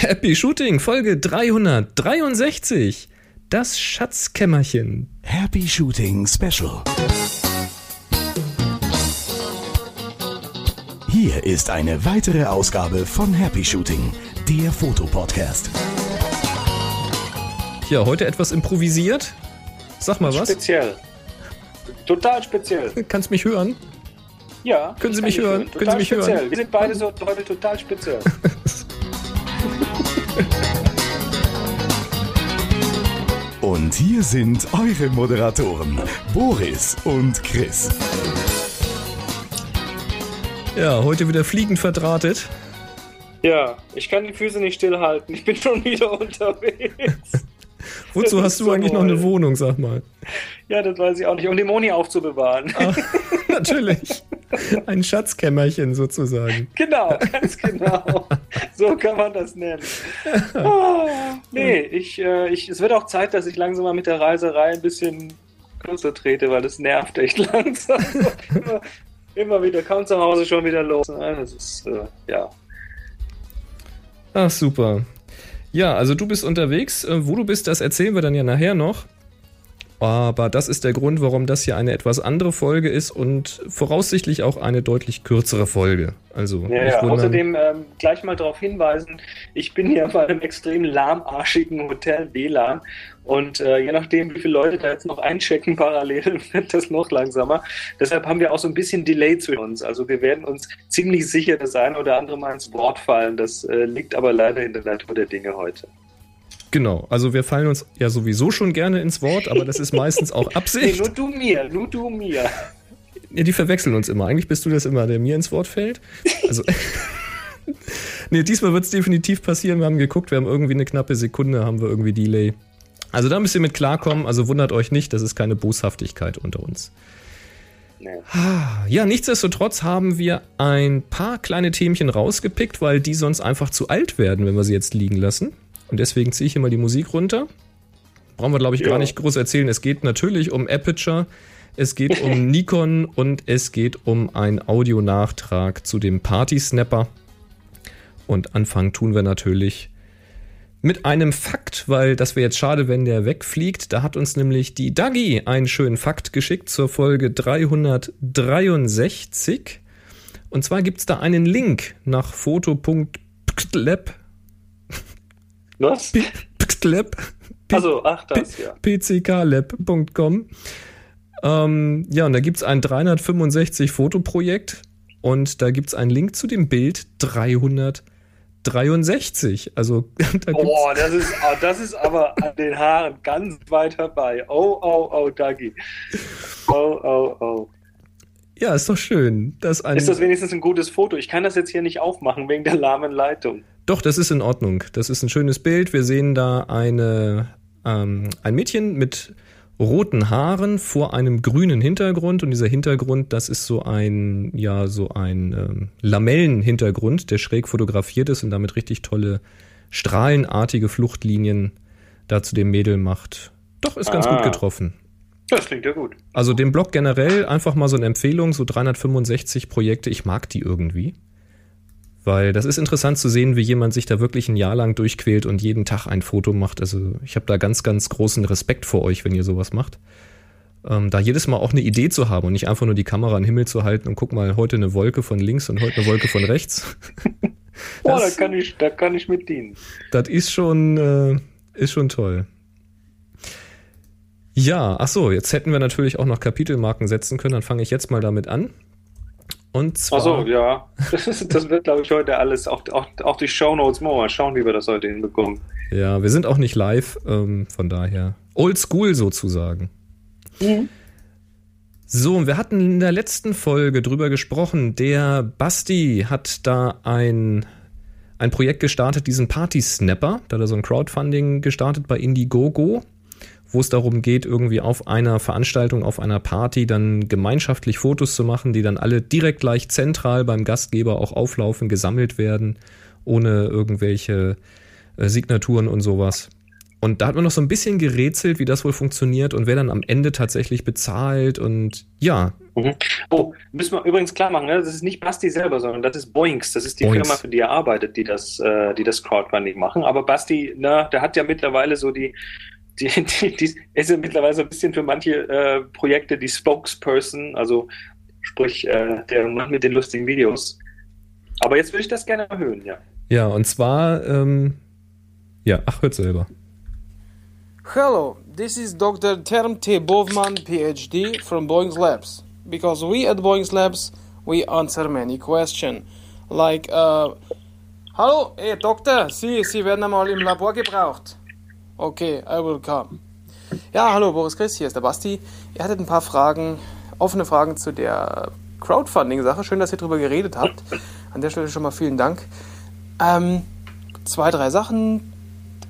Happy Shooting, Folge 363. Das Schatzkämmerchen. Happy Shooting Special. Hier ist eine weitere Ausgabe von Happy Shooting, der Fotopodcast. Ja, heute etwas improvisiert. Sag mal was. Speziell. Total speziell. Kannst mich hören? Ja. Können Sie mich ich hören? Total Können Sie mich speziell. hören? Wir sind beide so heute total speziell. Und hier sind eure Moderatoren, Boris und Chris. Ja, heute wieder fliegend verdrahtet. ja, ich kann die Füße nicht stillhalten. Ich bin schon wieder unterwegs. Wozu hast du so eigentlich noch eine toll. Wohnung, sag mal? Ja, das weiß ich auch nicht. Um die Moni aufzubewahren. Ah, natürlich. Ein Schatzkämmerchen sozusagen. Genau, ganz genau. So kann man das nennen. Ah, nee, ich, äh, ich, es wird auch Zeit, dass ich langsam mal mit der Reiserei ein bisschen kürzer trete, weil es nervt echt langsam. immer, immer wieder, kaum zu Hause schon wieder los. Ah, Das ist, äh, ja. Ach, super. Ja, also du bist unterwegs. Äh, Wo du bist, das erzählen wir dann ja nachher noch. Aber das ist der Grund, warum das hier eine etwas andere Folge ist und voraussichtlich auch eine deutlich kürzere Folge. Also, Ja, ja. Außerdem ähm, gleich mal darauf hinweisen, ich bin hier bei einem extrem lahmarschigen Hotel WLAN und äh, je nachdem, wie viele Leute da jetzt noch einchecken parallel, wird das noch langsamer. Deshalb haben wir auch so ein bisschen Delay zwischen uns. Also wir werden uns ziemlich sicher das eine oder andere Mal ins Wort fallen. Das äh, liegt aber leider in der Natur der Dinge heute. Genau, also wir fallen uns ja sowieso schon gerne ins Wort, aber das ist meistens auch Nee, Absicht. nur du mir, nur du mir. Ja, die verwechseln uns immer. Eigentlich bist du das immer, der mir ins Wort fällt. Also. nee, diesmal wird es definitiv passieren. Wir haben geguckt, wir haben irgendwie eine knappe Sekunde, haben wir irgendwie Delay. Also da müsst ihr mit klarkommen. Also wundert euch nicht, das ist keine Boshaftigkeit unter uns. Nee. Ja, nichtsdestotrotz haben wir ein paar kleine Themchen rausgepickt, weil die sonst einfach zu alt werden, wenn wir sie jetzt liegen lassen. Und deswegen ziehe ich hier mal die Musik runter. Brauchen wir, glaube ich, gar Ja. nicht groß erzählen. Es geht natürlich um Aperture, es geht um Nikon und es geht um einen Audionachtrag zu dem Party Snapper. Und anfangen tun wir natürlich mit einem Fakt, weil das wäre jetzt schade, wenn der wegfliegt. Da hat uns nämlich die Dagi einen schönen Fakt geschickt zur Folge 363. Und zwar gibt es da einen Link nach foto.pklab Was? pklab Also, ach, das, ja. pcklab.com. Ähm, ja, und da gibt es ein 365 Fotoprojekt und da gibt es einen Link zu dem Bild 363. Also da gibt's, Boah, das ist, ah, das ist aber an den Haaren ganz weit herbei. Oh, oh, oh, Dagi. Oh, oh, oh. ja, ist doch schön. Dass ein, Ist das wenigstens ein gutes Foto? Ich kann das jetzt hier nicht aufmachen wegen der lahmen Leitung. Doch, das ist in Ordnung. Das ist ein schönes Bild. Wir sehen da eine, ähm, ein Mädchen mit roten Haaren vor einem grünen Hintergrund und dieser Hintergrund, das ist so ein, ja, so ein ähm, Lamellenhintergrund, der schräg fotografiert ist und damit richtig tolle strahlenartige Fluchtlinien da zu dem Mädel macht. Doch, ist ganz Ah. gut getroffen. Das klingt ja gut. Also dem Blog generell einfach mal so eine Empfehlung, so 365 Projekte, ich mag die irgendwie. Weil das ist interessant zu sehen, wie jemand sich da wirklich ein Jahr lang durchquält und jeden Tag ein Foto macht. Also ich habe da ganz, ganz großen Respekt vor euch, wenn ihr sowas macht. Ähm, da jedes Mal auch eine Idee zu haben und nicht einfach nur die Kamera in den Himmel zu halten und guck mal, heute eine Wolke von links und heute eine Wolke von rechts. Das- da kann ich, da kann ich mit dienen. Das ist schon, äh, ist schon toll. Ja, ach so, jetzt hätten wir natürlich auch noch Kapitelmarken setzen können. Dann fange ich jetzt mal damit an. Und zwar, Ach so, ja. Das, ist, das wird, glaube ich, heute alles, auch, auch, auch die Shownotes, mal schauen, wie wir das heute hinbekommen. ja, wir sind auch nicht live, ähm, von daher old school sozusagen. So, und wir hatten in der letzten Folge drüber gesprochen. Der Basti hat da ein, ein Projekt gestartet, diesen Party Snapper. Da hat er so ein Crowdfunding gestartet bei Indiegogo, wo es darum geht, irgendwie auf einer Veranstaltung, auf einer Party dann gemeinschaftlich Fotos zu machen, die dann alle direkt gleich zentral beim Gastgeber auch auflaufen, gesammelt werden, ohne irgendwelche äh, Signaturen und sowas. Und da hat man noch so ein bisschen gerätselt, wie das wohl funktioniert und wer dann am Ende tatsächlich bezahlt und ja. Mhm. Oh, müssen wir übrigens klar machen, ne? das ist nicht Basti selber, sondern das ist Boinks. Das ist die Boinks. Firma, für die er arbeitet, die das, äh, die das Crowdfunding machen. Aber Basti, na, der hat ja mittlerweile so die, die, die, die ist ja mittlerweile so ein bisschen für manche äh, Projekte die Spokesperson, also sprich äh, der Mann mit den lustigen Videos. Aber jetzt würde ich das gerne erhöhen, ja. Ja, und zwar, ähm, ja, ach, hört selber. Hello, this is Dr. Term T. Bovman, PhD, from Boeing's Labs. Because we at Boeing's Labs, we answer many questions. Like, uh, Hallo, hey Doktor, Sie, Sie werden einmal im Labor gebraucht. Okay, I will come. Ja, hallo Boris Chris, hier ist der Basti. Ihr hattet ein paar Fragen, offene Fragen zu der Crowdfunding-Sache. Schön, dass ihr darüber geredet habt. An der Stelle schon mal vielen Dank. Ähm, zwei, drei Sachen.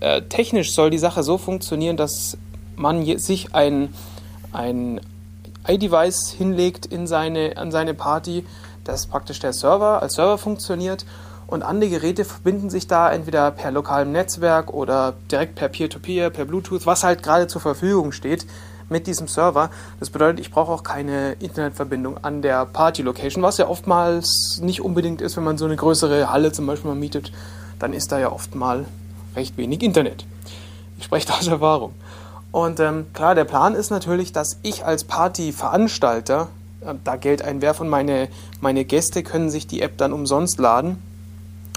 Äh, technisch soll die Sache so funktionieren, dass man sich ein, ein iDevice hinlegt in seine, an seine Party, dass praktisch der Server als Server funktioniert und andere Geräte verbinden sich da entweder per lokalem Netzwerk oder direkt per Peer-to-Peer, per Bluetooth, was halt gerade zur Verfügung steht mit diesem Server. Das bedeutet, ich brauche auch keine Internetverbindung an der Party-Location, was ja oftmals nicht unbedingt ist, wenn man so eine größere Halle zum Beispiel mal mietet, dann ist da ja oft mal recht wenig Internet. Ich spreche da aus Erfahrung. Und ähm, klar, der Plan ist natürlich, dass ich als Partyveranstalter äh, da Geld einwerfe und meine, meine Gäste können sich die App dann umsonst laden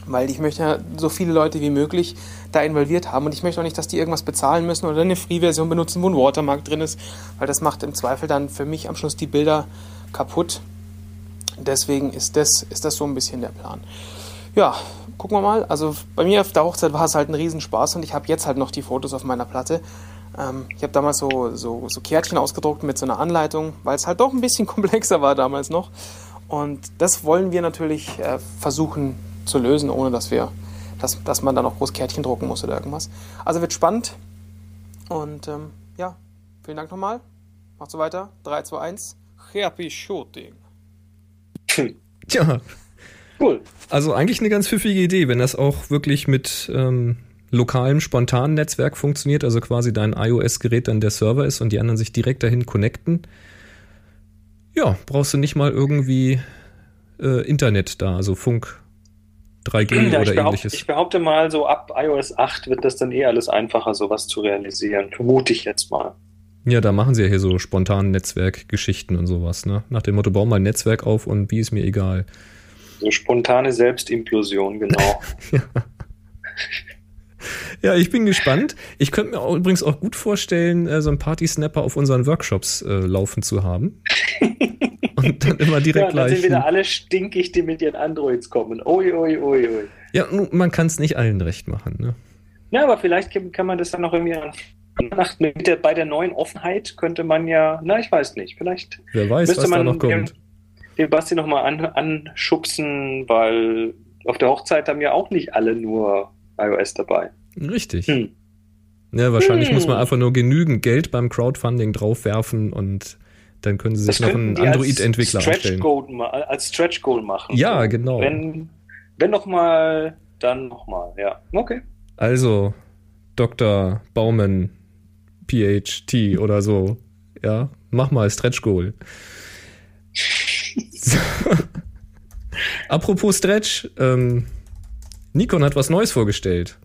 weil ich möchte so viele Leute wie möglich da involviert haben und ich möchte auch nicht, dass die irgendwas bezahlen müssen oder eine Free-Version benutzen, wo ein Watermark drin ist, weil das macht im Zweifel dann für mich am Schluss die Bilder kaputt. Deswegen ist das, ist das so ein bisschen der Plan. Ja, gucken wir mal. Also bei mir auf der Hochzeit war es halt ein Riesenspaß und ich habe jetzt halt noch die Fotos auf meiner Platte. Ähm, ich habe damals so, so, so Kärtchen ausgedruckt mit so einer Anleitung, weil es halt doch ein bisschen komplexer war damals noch. Und das wollen wir natürlich äh, versuchen zu lösen, ohne dass wir, dass, dass man dann auch groß Kärtchen drucken muss oder irgendwas. Also wird spannend. Und ähm, ja, vielen Dank nochmal. Macht so weiter. 3, 2, 1. Happy Shooting. Tja, Cool. also eigentlich eine ganz pfiffige Idee, wenn das auch wirklich mit ähm, lokalem, spontanen Netzwerk funktioniert, also quasi dein iOS-Gerät dann der Server ist und die anderen sich direkt dahin connecten. Ja, brauchst du nicht mal irgendwie äh, Internet da, also Funk 3G Ja, oder behaupte, ähnliches. ich behaupte mal, so ab iOS 8 wird das dann eh alles einfacher, sowas zu realisieren. Vermute ich jetzt mal. Ja, da machen sie ja hier so spontanen Netzwerkgeschichten und sowas, ne? Nach dem Motto, bau mal ein Netzwerk auf und wie ist mir egal. So spontane Selbstimplosion, genau. Ja, ich bin gespannt. Ich könnte mir auch, übrigens auch gut vorstellen, äh, so einen Party-Snapper auf unseren Workshops äh, laufen zu haben. und dann immer ja, direkt und dann sind wieder alle stinkig, die mit ihren Androids kommen. Ui, ui, ui, ui. Ja, man kann es nicht allen recht machen, ne? Ja, aber vielleicht kann man das dann noch irgendwie an mit der, bei der neuen Offenheit könnte man ja, na, ich weiß nicht, vielleicht Wer weiß, müsste was da man noch kommt. Den, den Basti nochmal an, anschubsen, weil auf der Hochzeit haben ja auch nicht alle nur iOS dabei. Richtig. Hm. Ja, wahrscheinlich Hm. muss man einfach nur genügend Geld beim Crowdfunding draufwerfen und dann können sie sich noch einen Android-Entwickler ma- als Stretch Goal machen. Ja, genau. Wenn, wenn nochmal, dann nochmal, ja. Okay. Also, Dr. Baumann, PhD oder so. Ja, mach mal Stretch Goal. So. Apropos Stretch, ähm, Nikon hat was Neues vorgestellt.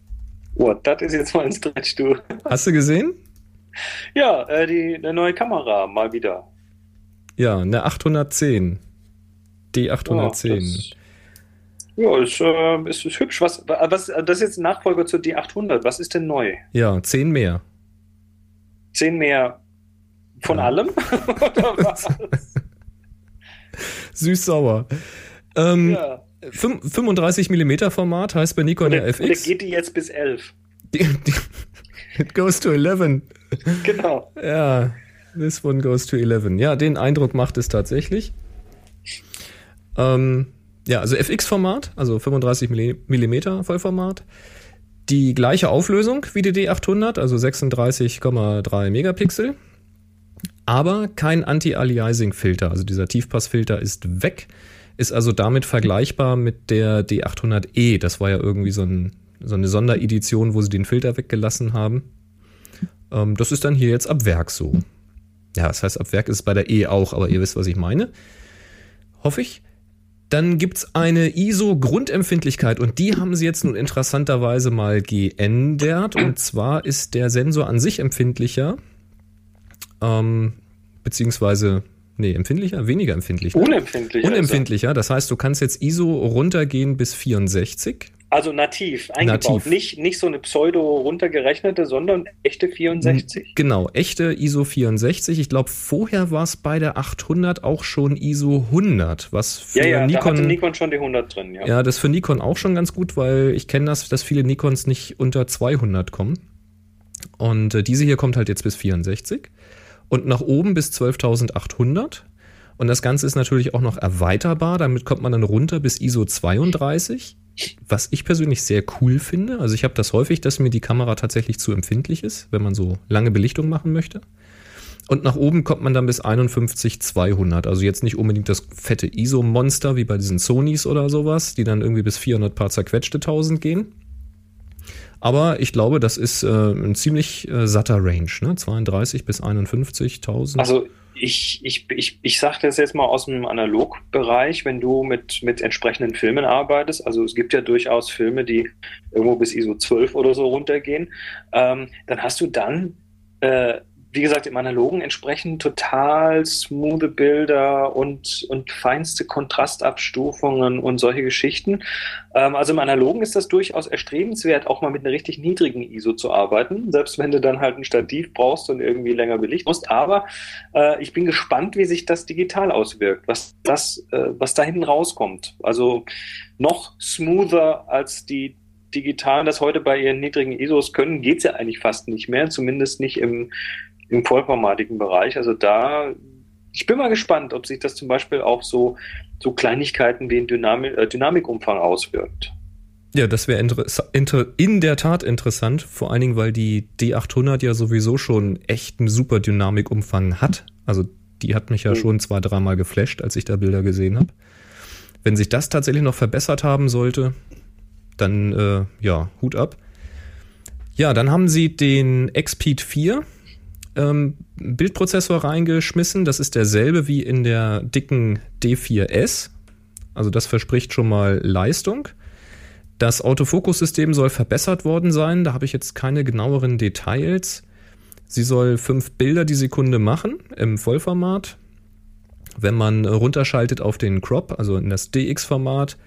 Oh, das ist jetzt mal ein Stretch, du. Hast du gesehen? Ja, äh, die eine neue Kamera mal wieder. Ja, eine 810. Ja, D810. das, ja, ist, äh, ist, ist hübsch. Was, was, das ist jetzt ein Nachfolger zur D800. Was ist denn neu? Ja, 10 mehr. Zehn mehr von Ja. allem? Oder was? Süß-sauer. Ähm, ja. fün- 35 mm Format heißt bei Nikon Oder, ja oder FX. geht die jetzt bis 11? Die, die, it goes to 11. Genau. Ja, this one goes to 11. Ja, den Eindruck macht es tatsächlich. Ähm, ja, also FX-Format, also 35 mm Vollformat. Die gleiche Auflösung wie die D800, also 36,3 Megapixel. Aber kein Anti-Aliasing-Filter. Also dieser Tiefpassfilter ist weg. Ist also damit vergleichbar mit der D800E. Das war ja irgendwie so, ein, so eine Sonderedition, wo sie den Filter weggelassen haben. Ähm, das ist dann hier jetzt ab Werk so. Ja, das heißt, ab Werk ist es bei der E auch, aber ihr wisst, was ich meine. Hoffe ich. Dann gibt's eine ISO-Grundempfindlichkeit und die haben sie jetzt nun interessanterweise mal geändert. Und zwar ist der Sensor an sich empfindlicher, ähm, beziehungsweise, nee, empfindlicher, weniger empfindlich. Unempfindlicher. Unempfindlicher, das heißt, du kannst jetzt ISO runtergehen bis 64. Also nativ eingebaut. Nativ. Nicht, nicht so eine pseudo runtergerechnete, sondern echte 64. Genau, echte ISO 64. Ich glaube, vorher war es bei der 800 auch schon ISO 100, was für Ja, ja, da Nikon, hatte Nikon schon die 100 drin, ja. ja, das ist für Nikon auch schon ganz gut, weil ich kenne das, dass viele Nikons nicht unter 200 kommen. Und äh, diese hier kommt halt jetzt bis 64 und nach oben bis 12.800. Und das Ganze ist natürlich auch noch erweiterbar. Damit kommt man dann runter bis ISO 32, was ich persönlich sehr cool finde. Also ich habe das häufig, dass mir die Kamera tatsächlich zu empfindlich ist, wenn man so lange Belichtung machen möchte. Und nach oben kommt man dann bis 51.200. Also jetzt nicht unbedingt das fette ISO-Monster wie bei diesen Sonys oder sowas, die dann irgendwie bis 400 paar zerquetschte 1000 gehen. Aber ich glaube, das ist äh, ein ziemlich äh, satter Range, ne? 32 bis 51.000. Also ich, ich, ich, ich sage das jetzt mal aus dem Analogbereich, wenn du mit, mit entsprechenden Filmen arbeitest, also es gibt ja durchaus Filme, die irgendwo bis ISO 12 oder so runtergehen, ähm, dann hast du dann, äh, wie gesagt, im Analogen entsprechend total smoothe Bilder und, und feinste Kontrastabstufungen und solche Geschichten. Ähm, also im Analogen ist das durchaus erstrebenswert, auch mal mit einer richtig niedrigen ISO zu arbeiten, selbst wenn du dann halt ein Stativ brauchst und irgendwie länger belichten musst. Aber äh, ich bin gespannt, wie sich das digital auswirkt, was das, äh, was da hinten rauskommt. Also noch smoother als die digitalen das heute bei ihren niedrigen ISOs können, geht's ja eigentlich fast nicht mehr, zumindest nicht im, im vollformatigen Bereich. Also da, ich bin mal gespannt, ob sich das zum Beispiel auch so, so Kleinigkeiten wie ein Dynamik, äh, Dynamikumfang auswirkt. Ja, das wäre in der Tat interessant, vor allen Dingen, weil die D800 ja sowieso schon echt einen super Dynamikumfang hat. Also die hat mich ja Mhm. schon zwei, dreimal geflasht, als ich da Bilder gesehen habe. Wenn sich das tatsächlich noch verbessert haben sollte, dann äh, ja, Hut ab. Ja, dann haben sie den XPEED 4 ähm, Bildprozessor reingeschmissen. Das ist derselbe wie in der dicken D4S. Also das verspricht schon mal Leistung. Das Autofokussystem soll verbessert worden sein. Da habe ich jetzt keine genaueren Details. Sie soll fünf Bilder die Sekunde machen im Vollformat. Wenn man runterschaltet auf den Crop, also in das DX-Format,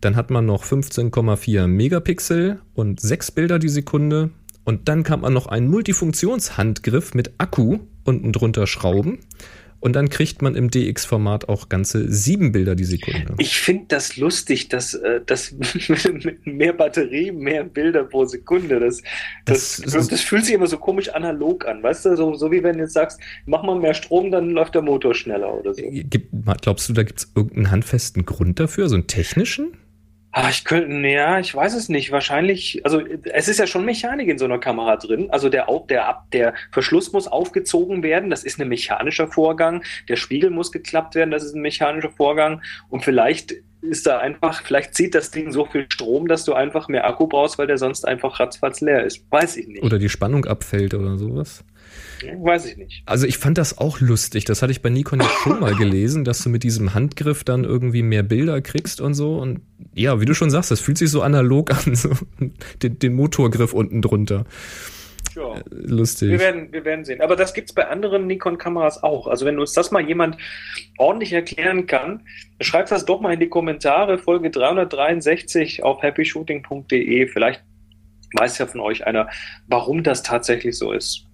dann hat man noch 15,4 Megapixel und sechs Bilder die Sekunde. Und dann kann man noch einen Multifunktionshandgriff mit Akku unten drunter schrauben. Und dann kriegt man im DX-Format auch ganze sieben Bilder die Sekunde. Ich finde das lustig, dass, äh, dass mit mehr Batterie, mehr Bilder pro Sekunde, das, das, Das das, ist- fühlt sich immer so komisch analog an, weißt du? So, so wie wenn du jetzt sagst, mach mal mehr Strom, dann läuft der Motor schneller oder so. Gibt, glaubst du, da gibt es irgendeinen handfesten Grund dafür, so einen technischen? Ah, ich könnte, ja, ich weiß es nicht. Wahrscheinlich, also es ist ja schon Mechanik in so einer Kamera drin. Also der, der, der Verschluss muss aufgezogen werden, das ist ein mechanischer Vorgang. Der Spiegel muss geklappt werden, das ist ein mechanischer Vorgang. Und vielleicht ist da einfach, vielleicht zieht das Ding so viel Strom, dass du einfach mehr Akku brauchst, weil der sonst einfach ratzfatz leer ist. Weiß ich nicht. Oder die Spannung abfällt oder sowas? Weiß ich nicht. Also ich fand das auch lustig. Das hatte ich bei Nikon ja schon mal gelesen, dass du mit diesem Handgriff dann irgendwie mehr Bilder kriegst und so. Und ja, wie du schon sagst, das fühlt sich so analog an, so den, den Motorgriff unten drunter. Ja. Lustig. Wir werden, wir werden sehen. Aber das gibt's bei anderen Nikon-Kameras auch. Also wenn uns das mal jemand ordentlich erklären kann, schreibt das doch mal in die Kommentare, Folge 363 auf happyshooting.de. Vielleicht weiß ja von euch einer, warum das tatsächlich so ist.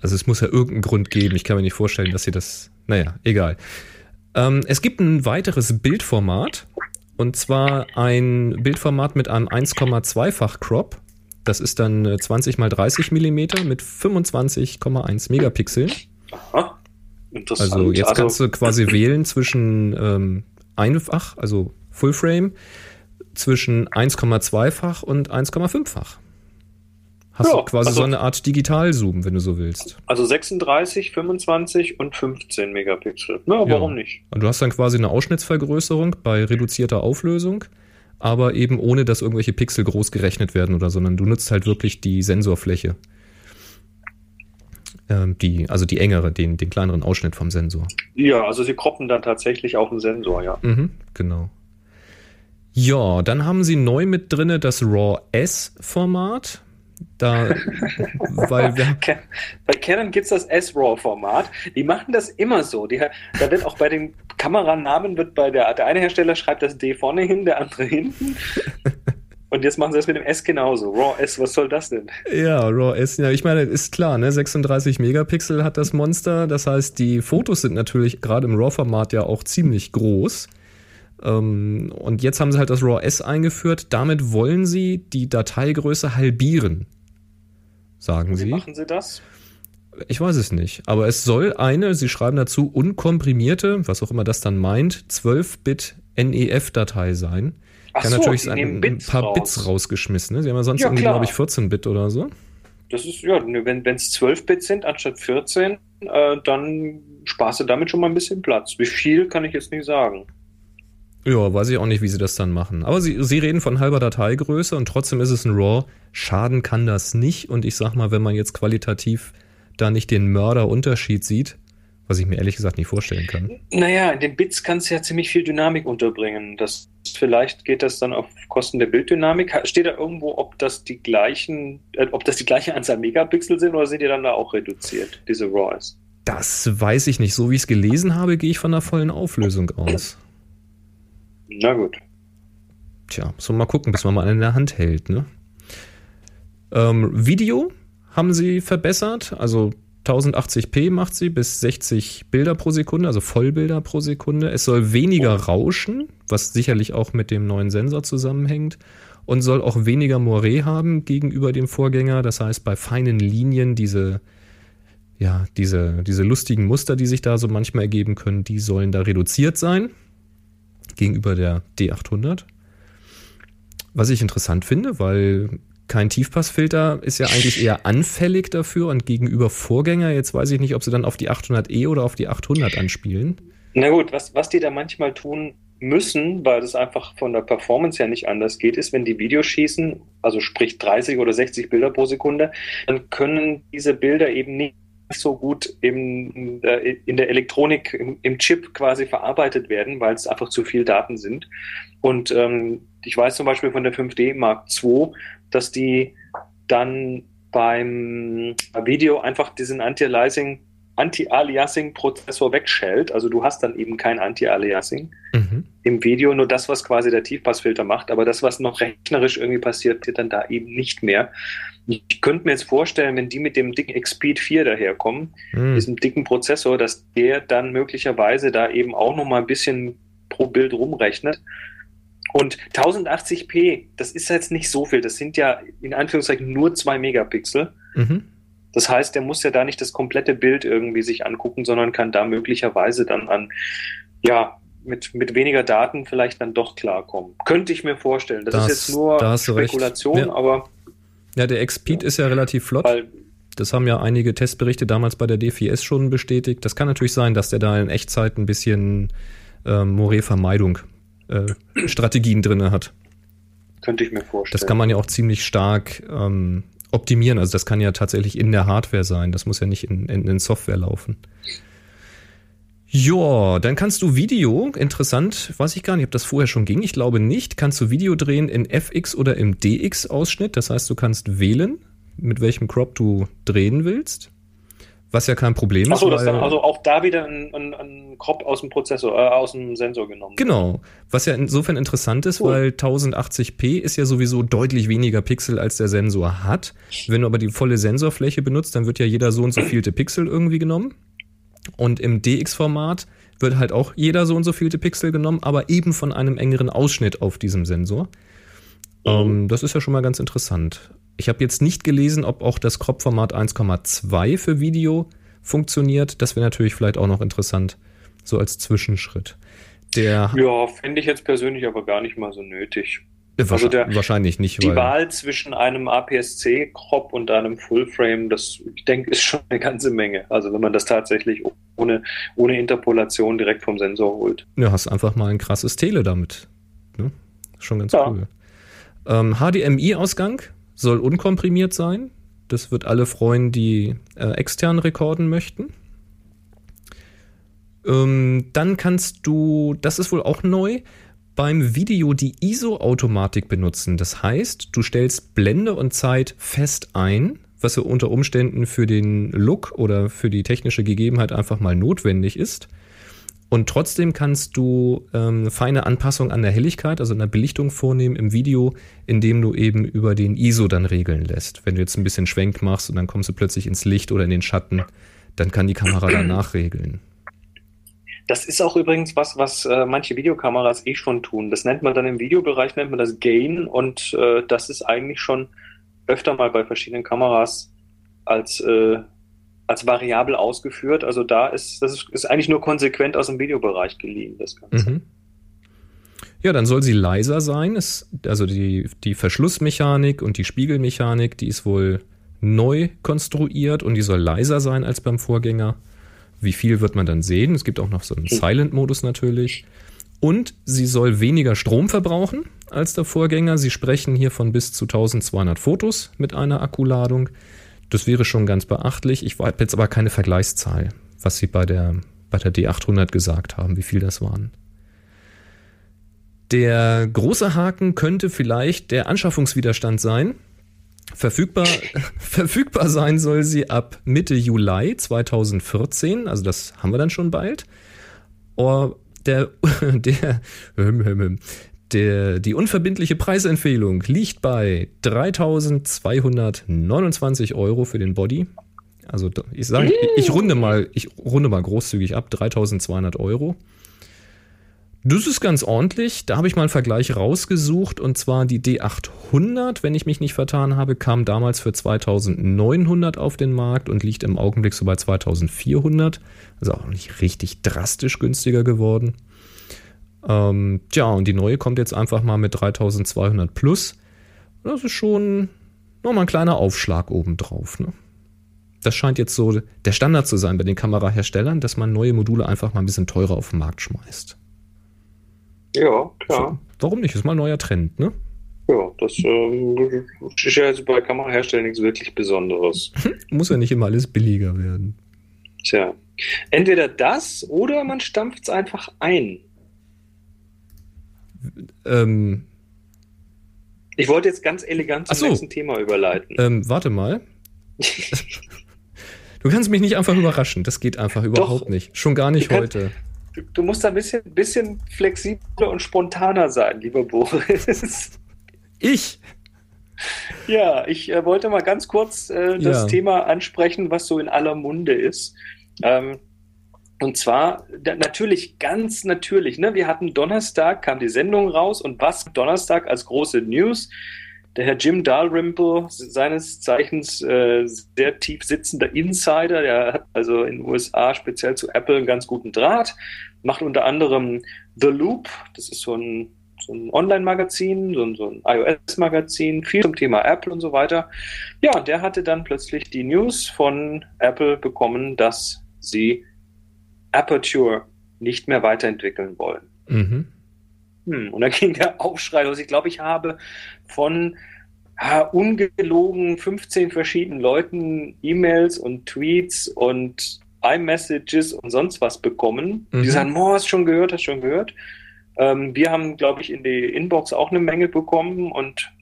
Also es muss ja irgendeinen Grund geben. Ich kann mir nicht vorstellen, dass sie das. Naja, egal. Ähm, es gibt ein weiteres Bildformat. Und zwar ein Bildformat mit einem 1,2-fach Crop. Das ist dann äh, 20 mal 30 Millimeter mit 25,1 Megapixeln. Aha. Interessant. Also jetzt kannst du quasi wählen zwischen ähm, einfach, also Fullframe, zwischen 1,2-fach und 1,5-fach. Hast Ja, du quasi also- so eine Art Digitalzoom, wenn du so willst. also 36, 25 und 15 Megapixel. Na, warum nicht? Und du hast dann quasi eine Ausschnittsvergrößerung bei reduzierter Auflösung, aber eben ohne, dass irgendwelche Pixel groß gerechnet werden oder, sondern du nutzt halt wirklich die Sensorfläche. Ähm, die, also die engere, den, den kleineren Ausschnitt vom Sensor. Ja, also sie kroppen dann tatsächlich auf den Sensor, ja. Mhm, genau. Ja, dann haben sie neu mit drinne das RAW S-Format. Da, weil wir, bei Canon gibt es das S-RAW-Format. Die machen das immer so. Die, da wird auch bei den Kameranamen wird bei der, der eine Hersteller schreibt das D vorne hin, der andere hinten. Und jetzt machen sie das mit dem S genauso. RAW S, was soll das denn? Ja, RAW S, ja, ich meine, ist klar, ne? 36 Megapixel hat das Monster. Das heißt, die Fotos sind natürlich gerade im RAW-Format ja auch ziemlich groß. Ähm, und jetzt haben sie halt das RAW S eingeführt. Damit wollen sie die Dateigröße halbieren. Sagen Wie sie. machen sie das? Ich weiß es nicht. Aber es soll eine, sie schreiben dazu, unkomprimierte, was auch immer das dann meint, 12-Bit NEF-Datei sein. Ach Kann so, natürlich sein, ein Bits paar raus. Bits rausgeschmissen. Ne? Sie haben ja sonst Ja, irgendwie, glaube ich, 14-Bit oder so. Das ist, ja, ne, wenn es 12 Bit sind anstatt 14, äh, dann sparst du damit schon mal ein bisschen Platz. Wie viel kann ich jetzt nicht sagen. Ja, weiß ich auch nicht, wie sie das dann machen. Aber sie, sie reden von halber Dateigröße und trotzdem ist es ein RAW. Schaden kann das nicht. Und ich sag mal, wenn man jetzt qualitativ da nicht den Mörderunterschied sieht, was ich mir ehrlich gesagt nicht vorstellen kann. Naja, in den Bits kannst du ja ziemlich viel Dynamik unterbringen. Das, vielleicht geht das dann auf Kosten der Bilddynamik. Steht da irgendwo, ob das die gleichen, äh, ob das die gleiche Anzahl Megapixel sind oder sind die dann da auch reduziert, diese RAWs? Das weiß ich nicht. So wie ich es gelesen habe, gehe ich von der vollen Auflösung aus. Na gut. Tja, so mal gucken, bis man mal in der Hand hält, ne? Ähm, Video haben sie verbessert, also 1080p macht sie bis 60 Bilder pro Sekunde, also Vollbilder pro Sekunde. Es soll weniger rauschen, was sicherlich auch mit dem neuen Sensor zusammenhängt und soll auch weniger Moiré haben gegenüber dem Vorgänger. Das heißt, bei feinen Linien diese ja, diese, diese lustigen Muster, die sich da so manchmal ergeben können, die sollen da reduziert sein gegenüber der D800. Was ich interessant finde, weil kein Tiefpassfilter ist ja eigentlich eher anfällig dafür und gegenüber Vorgänger, jetzt weiß ich nicht, ob sie dann auf die 800e oder auf die 800 anspielen. Na gut, was, was die da manchmal tun müssen, weil das einfach von der Performance her nicht anders geht, ist, wenn die Videos schießen, also sprich 30 oder 60 Bilder pro Sekunde, dann können diese Bilder eben nicht so gut im, äh, in der Elektronik, im, im Chip quasi verarbeitet werden, weil es einfach zu viel Daten sind. Und ähm, ich weiß zum Beispiel von der 5D Mark II, dass die dann beim Video einfach diesen Anti-Aliasing Anti-Aliasing-Prozessor wegschält. Also du hast dann eben kein Anti-Aliasing Mhm. im Video, nur das, was quasi der Tiefpassfilter macht, aber das, was noch rechnerisch irgendwie passiert, wird dann da eben nicht mehr. Ich könnte mir jetzt vorstellen, wenn die mit dem dicken Xpeed 4 daherkommen, Hm. diesem dicken Prozessor, dass der dann möglicherweise da eben auch noch mal ein bisschen pro Bild rumrechnet. Und 1080p, das ist jetzt nicht so viel. Das sind ja in Anführungszeichen nur zwei Megapixel. Mhm. Das heißt, der muss ja da nicht das komplette Bild irgendwie sich angucken, sondern kann da möglicherweise dann an, ja, mit, mit weniger Daten vielleicht dann doch klarkommen. Könnte ich mir vorstellen. Das, Das- ist jetzt nur. Spekulation, Ja. aber Ja, der Xpeed ist ja relativ flott. weil, Das haben ja einige Testberichte damals bei der D4S schon bestätigt. Das kann natürlich sein, dass der da in Echtzeit ein bisschen ähm, Moray-Vermeidung äh, Strategien drinne hat. könnte ich mir vorstellen. Das kann man ja auch ziemlich stark ähm, optimieren. Also das kann ja tatsächlich in der Hardware sein. Das muss ja nicht in, in, in Software laufen. Ja, dann kannst du Video, interessant, weiß ich gar nicht, ob das vorher schon ging, ich glaube nicht, kannst du Video drehen in FX oder im DX-Ausschnitt. Das heißt, du kannst wählen, mit welchem Crop du drehen willst. Was ja kein Problem Achso, ist. dass dann also auch da wieder ein, ein, ein Crop aus dem Prozessor, äh, aus dem Sensor genommen. wird. Genau. Was ja insofern interessant ist, Cool. weil 1080p ist ja sowieso deutlich weniger Pixel als der Sensor hat. Wenn du aber die volle Sensorfläche benutzt, dann wird ja jeder so und so vielte Pixel irgendwie genommen. Und im DX-Format wird halt auch jeder so und so vielte Pixel genommen, aber eben von einem engeren Ausschnitt auf diesem Sensor. Ähm, das ist ja schon mal ganz interessant. Ich habe jetzt nicht gelesen, ob auch das Crop-Format 1,2 für Video funktioniert. Das wäre natürlich vielleicht auch noch interessant, so als Zwischenschritt. Der Ja, fände ich jetzt persönlich aber gar nicht mal so nötig. Wahrscheinlich, Also der- wahrscheinlich nicht, Die Wahl zwischen einem APS-C-Crop und einem Full-Frame, das, ich denke, ist schon eine ganze Menge. Also wenn man das tatsächlich ohne, ohne Interpolation direkt vom Sensor holt. du hast einfach mal ein krasses Tele damit. Ne? Schon ganz Ja. cool. Ähm, HDMI-Ausgang soll unkomprimiert sein. Das wird alle freuen, die äh, extern rekorden möchten. Ähm, dann kannst du, das ist wohl auch neu, beim Video die ISO-Automatik benutzen. Das heißt, du stellst Blende und Zeit fest ein, was ja unter Umständen für den Look oder für die technische Gegebenheit einfach mal notwendig ist. Und trotzdem kannst du ähm, feine Anpassungen an der Helligkeit, also an der Belichtung vornehmen im Video, indem du eben über den ISO dann regeln lässt. Wenn du jetzt ein bisschen Schwenk machst und dann kommst du plötzlich ins Licht oder in den Schatten, dann kann die Kamera danach regeln. Das ist auch übrigens was, was äh, manche Videokameras eh schon tun. Das nennt man dann im Videobereich, nennt man das Gain und äh, das ist eigentlich schon öfter mal bei verschiedenen Kameras als, äh, als variabel ausgeführt. Also da ist, das ist, ist eigentlich nur konsequent aus dem Videobereich geliehen, das Ganze. Mhm. Ja, dann soll sie leiser sein. Es, also die, die Verschlussmechanik und die Spiegelmechanik, die ist wohl neu konstruiert und die soll leiser sein als beim Vorgänger. Wie viel wird man dann sehen? Es gibt auch noch so einen Silent-Modus natürlich. Und sie soll weniger Strom verbrauchen als der Vorgänger. Sie sprechen hier von bis zu 1200 Fotos mit einer Akkuladung. Das wäre schon ganz beachtlich. Ich habe jetzt aber keine Vergleichszahl, was sie bei der, bei der D800 gesagt haben, wie viel das waren. Der große Haken könnte vielleicht der Anschaffungswiderstand sein. Verfügbar, verfügbar sein soll sie ab Mitte Juli 2014, also das haben wir dann schon bald. Oh, der, der, der, die unverbindliche Preisempfehlung liegt bei 3229 Euro für den Body. Also ich sage, ich runde mal, ich runde mal großzügig ab, 3200 Euro. Das ist ganz ordentlich. Da habe ich mal einen Vergleich rausgesucht und zwar die D800, wenn ich mich nicht vertan habe, kam damals für 2900 auf den Markt und liegt im Augenblick so bei 2400. Also auch nicht richtig drastisch günstiger geworden. Ähm, tja, und die neue kommt jetzt einfach mal mit 3200 plus. Das ist schon nochmal ein kleiner Aufschlag obendrauf. Ne? Das scheint jetzt so der Standard zu sein bei den Kameraherstellern, dass man neue Module einfach mal ein bisschen teurer auf den Markt schmeißt. Ja, klar. So, warum nicht? Ist mal ein neuer Trend, ne? Ja, das ähm, ist ja jetzt bei Kameraherstellern nichts wirklich Besonderes. Muss ja nicht immer alles billiger werden. Tja. Entweder das oder man stampft es einfach ein. Ähm, ich wollte jetzt ganz elegant zum so. nächsten Thema überleiten. Ähm, warte mal. du kannst mich nicht einfach überraschen. Das geht einfach überhaupt Doch, nicht. Schon gar nicht heute. Kann, du, musst ein bisschen, bisschen flexibler und spontaner sein, lieber Boris. Ich? Ja, ich äh, wollte mal ganz kurz äh, das ja. Thema ansprechen, was so in aller Munde ist. Ähm, und zwar natürlich, ganz natürlich, ne? wir hatten Donnerstag, kam die Sendung raus und was Donnerstag als große News? Der Herr Jim Dalrymple, seines Zeichens äh, sehr tief sitzender Insider, der hat also in den USA speziell zu Apple einen ganz guten Draht, macht unter anderem The Loop, das ist so ein, so ein Online-Magazin, so ein, so ein iOS-Magazin, viel zum Thema Apple und so weiter. Ja, und der hatte dann plötzlich die News von Apple bekommen, dass sie Aperture nicht mehr weiterentwickeln wollen. Mhm. Hm, und dann ging der Aufschrei los. Ich glaube, ich habe von ja, ungelogen 15 verschiedenen Leuten E-Mails und Tweets und iMessages und sonst was bekommen. Mhm. Die sagen, oh, hast schon gehört, hast schon gehört. Ähm, wir haben, glaube ich, in die Inbox auch eine Menge bekommen und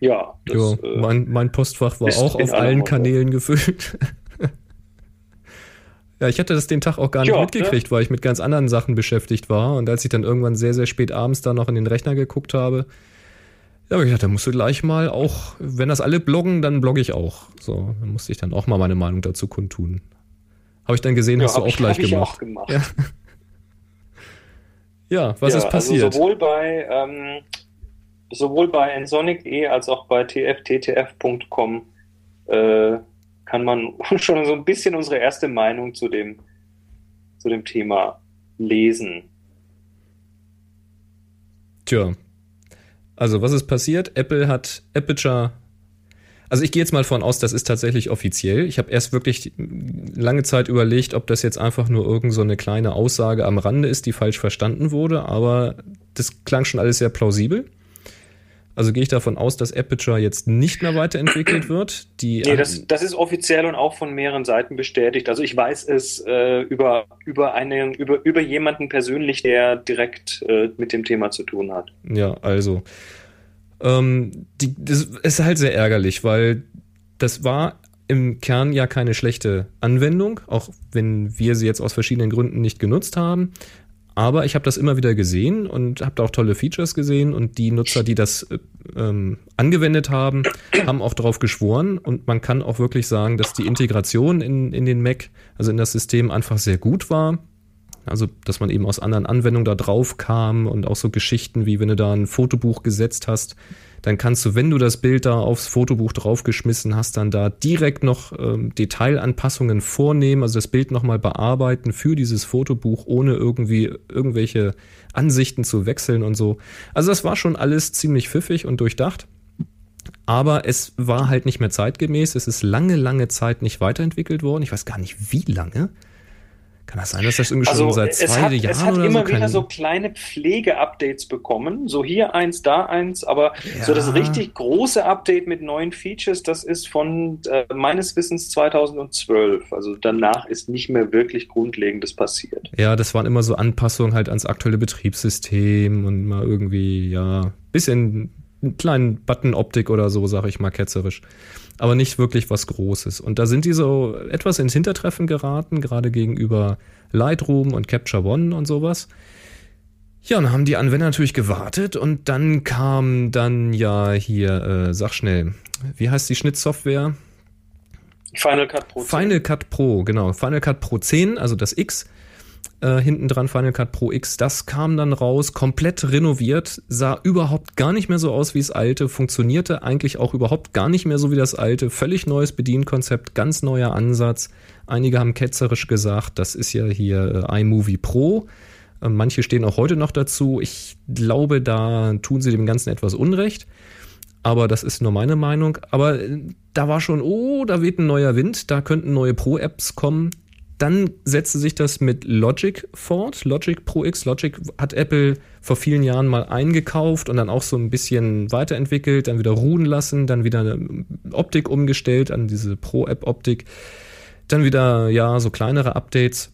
ja. Das, ja äh, mein, mein, Postfach war auch auf allen Kanälen gefüllt. Ja, ich hatte das den Tag auch gar nicht ja, mitgekriegt, ne? weil ich mit ganz anderen Sachen beschäftigt war. Und als ich dann irgendwann sehr, sehr spät abends da noch in den Rechner geguckt habe, ja, habe ich gedacht, da musst du gleich mal auch, wenn das alle bloggen, dann blogge ich auch. So, dann musste ich dann auch mal meine Meinung dazu kundtun. Habe ich dann gesehen, ja, hast du auch ich, gleich gemacht. Auch gemacht. Ja. ja, was ja, ist also passiert? Also sowohl bei ähm, sowohl bei nsonic.e als auch bei tfttf.com äh, kann man schon so ein bisschen unsere erste Meinung zu dem, zu dem Thema lesen. Tja. Also, was ist passiert? Apple hat Aperture. Also, ich gehe jetzt mal von aus, das ist tatsächlich offiziell. Ich habe erst wirklich lange Zeit überlegt, ob das jetzt einfach nur irgend so eine kleine Aussage am Rande ist, die falsch verstanden wurde, aber das klang schon alles sehr plausibel. Also gehe ich davon aus, dass Aperture jetzt nicht mehr weiterentwickelt wird. Die nee, das, das ist offiziell und auch von mehreren Seiten bestätigt. Also ich weiß es äh, über, über, einen, über, über jemanden persönlich, der direkt äh, mit dem Thema zu tun hat. Ja, also. Ähm, die, das ist halt sehr ärgerlich, weil das war im Kern ja keine schlechte Anwendung, auch wenn wir sie jetzt aus verschiedenen Gründen nicht genutzt haben. Aber ich habe das immer wieder gesehen und habe da auch tolle Features gesehen und die Nutzer, die das äh, ähm, angewendet haben, haben auch darauf geschworen und man kann auch wirklich sagen, dass die Integration in, in den Mac, also in das System einfach sehr gut war. Also, dass man eben aus anderen Anwendungen da drauf kam und auch so Geschichten wie wenn du da ein Fotobuch gesetzt hast, dann kannst du, wenn du das Bild da aufs Fotobuch draufgeschmissen hast, dann da direkt noch ähm, Detailanpassungen vornehmen, also das Bild nochmal bearbeiten für dieses Fotobuch, ohne irgendwie irgendwelche Ansichten zu wechseln und so. Also das war schon alles ziemlich pfiffig und durchdacht. Aber es war halt nicht mehr zeitgemäß. Es ist lange, lange Zeit nicht weiterentwickelt worden. Ich weiß gar nicht, wie lange. Kann das sein, dass das irgendwie also schon seit zwei hat, Jahren Es hat immer so wieder so kleine Pflege-Updates bekommen. So hier eins, da eins. Aber ja. so das richtig große Update mit neuen Features, das ist von äh, meines Wissens 2012. Also danach ist nicht mehr wirklich Grundlegendes passiert. Ja, das waren immer so Anpassungen halt ans aktuelle Betriebssystem und mal irgendwie, ja, bisschen einen kleinen Button-Optik oder so, sage ich mal ketzerisch aber nicht wirklich was Großes. Und da sind die so etwas ins Hintertreffen geraten, gerade gegenüber Lightroom und Capture One und sowas. Ja, dann haben die Anwender natürlich gewartet und dann kam dann ja hier, äh, sag schnell, wie heißt die Schnittsoftware? Final Cut Pro 10. Final Cut Pro, genau. Final Cut Pro 10, also das X äh, hinten dran Final Cut Pro X. Das kam dann raus, komplett renoviert, sah überhaupt gar nicht mehr so aus wie das alte, funktionierte eigentlich auch überhaupt gar nicht mehr so wie das alte. Völlig neues Bedienkonzept, ganz neuer Ansatz. Einige haben ketzerisch gesagt, das ist ja hier äh, iMovie Pro. Äh, manche stehen auch heute noch dazu. Ich glaube, da tun sie dem Ganzen etwas Unrecht. Aber das ist nur meine Meinung. Aber äh, da war schon, oh, da weht ein neuer Wind, da könnten neue Pro-Apps kommen. Dann setzte sich das mit Logic fort. Logic Pro X. Logic hat Apple vor vielen Jahren mal eingekauft und dann auch so ein bisschen weiterentwickelt, dann wieder ruhen lassen, dann wieder eine Optik umgestellt an diese Pro-App-Optik. Dann wieder, ja, so kleinere Updates.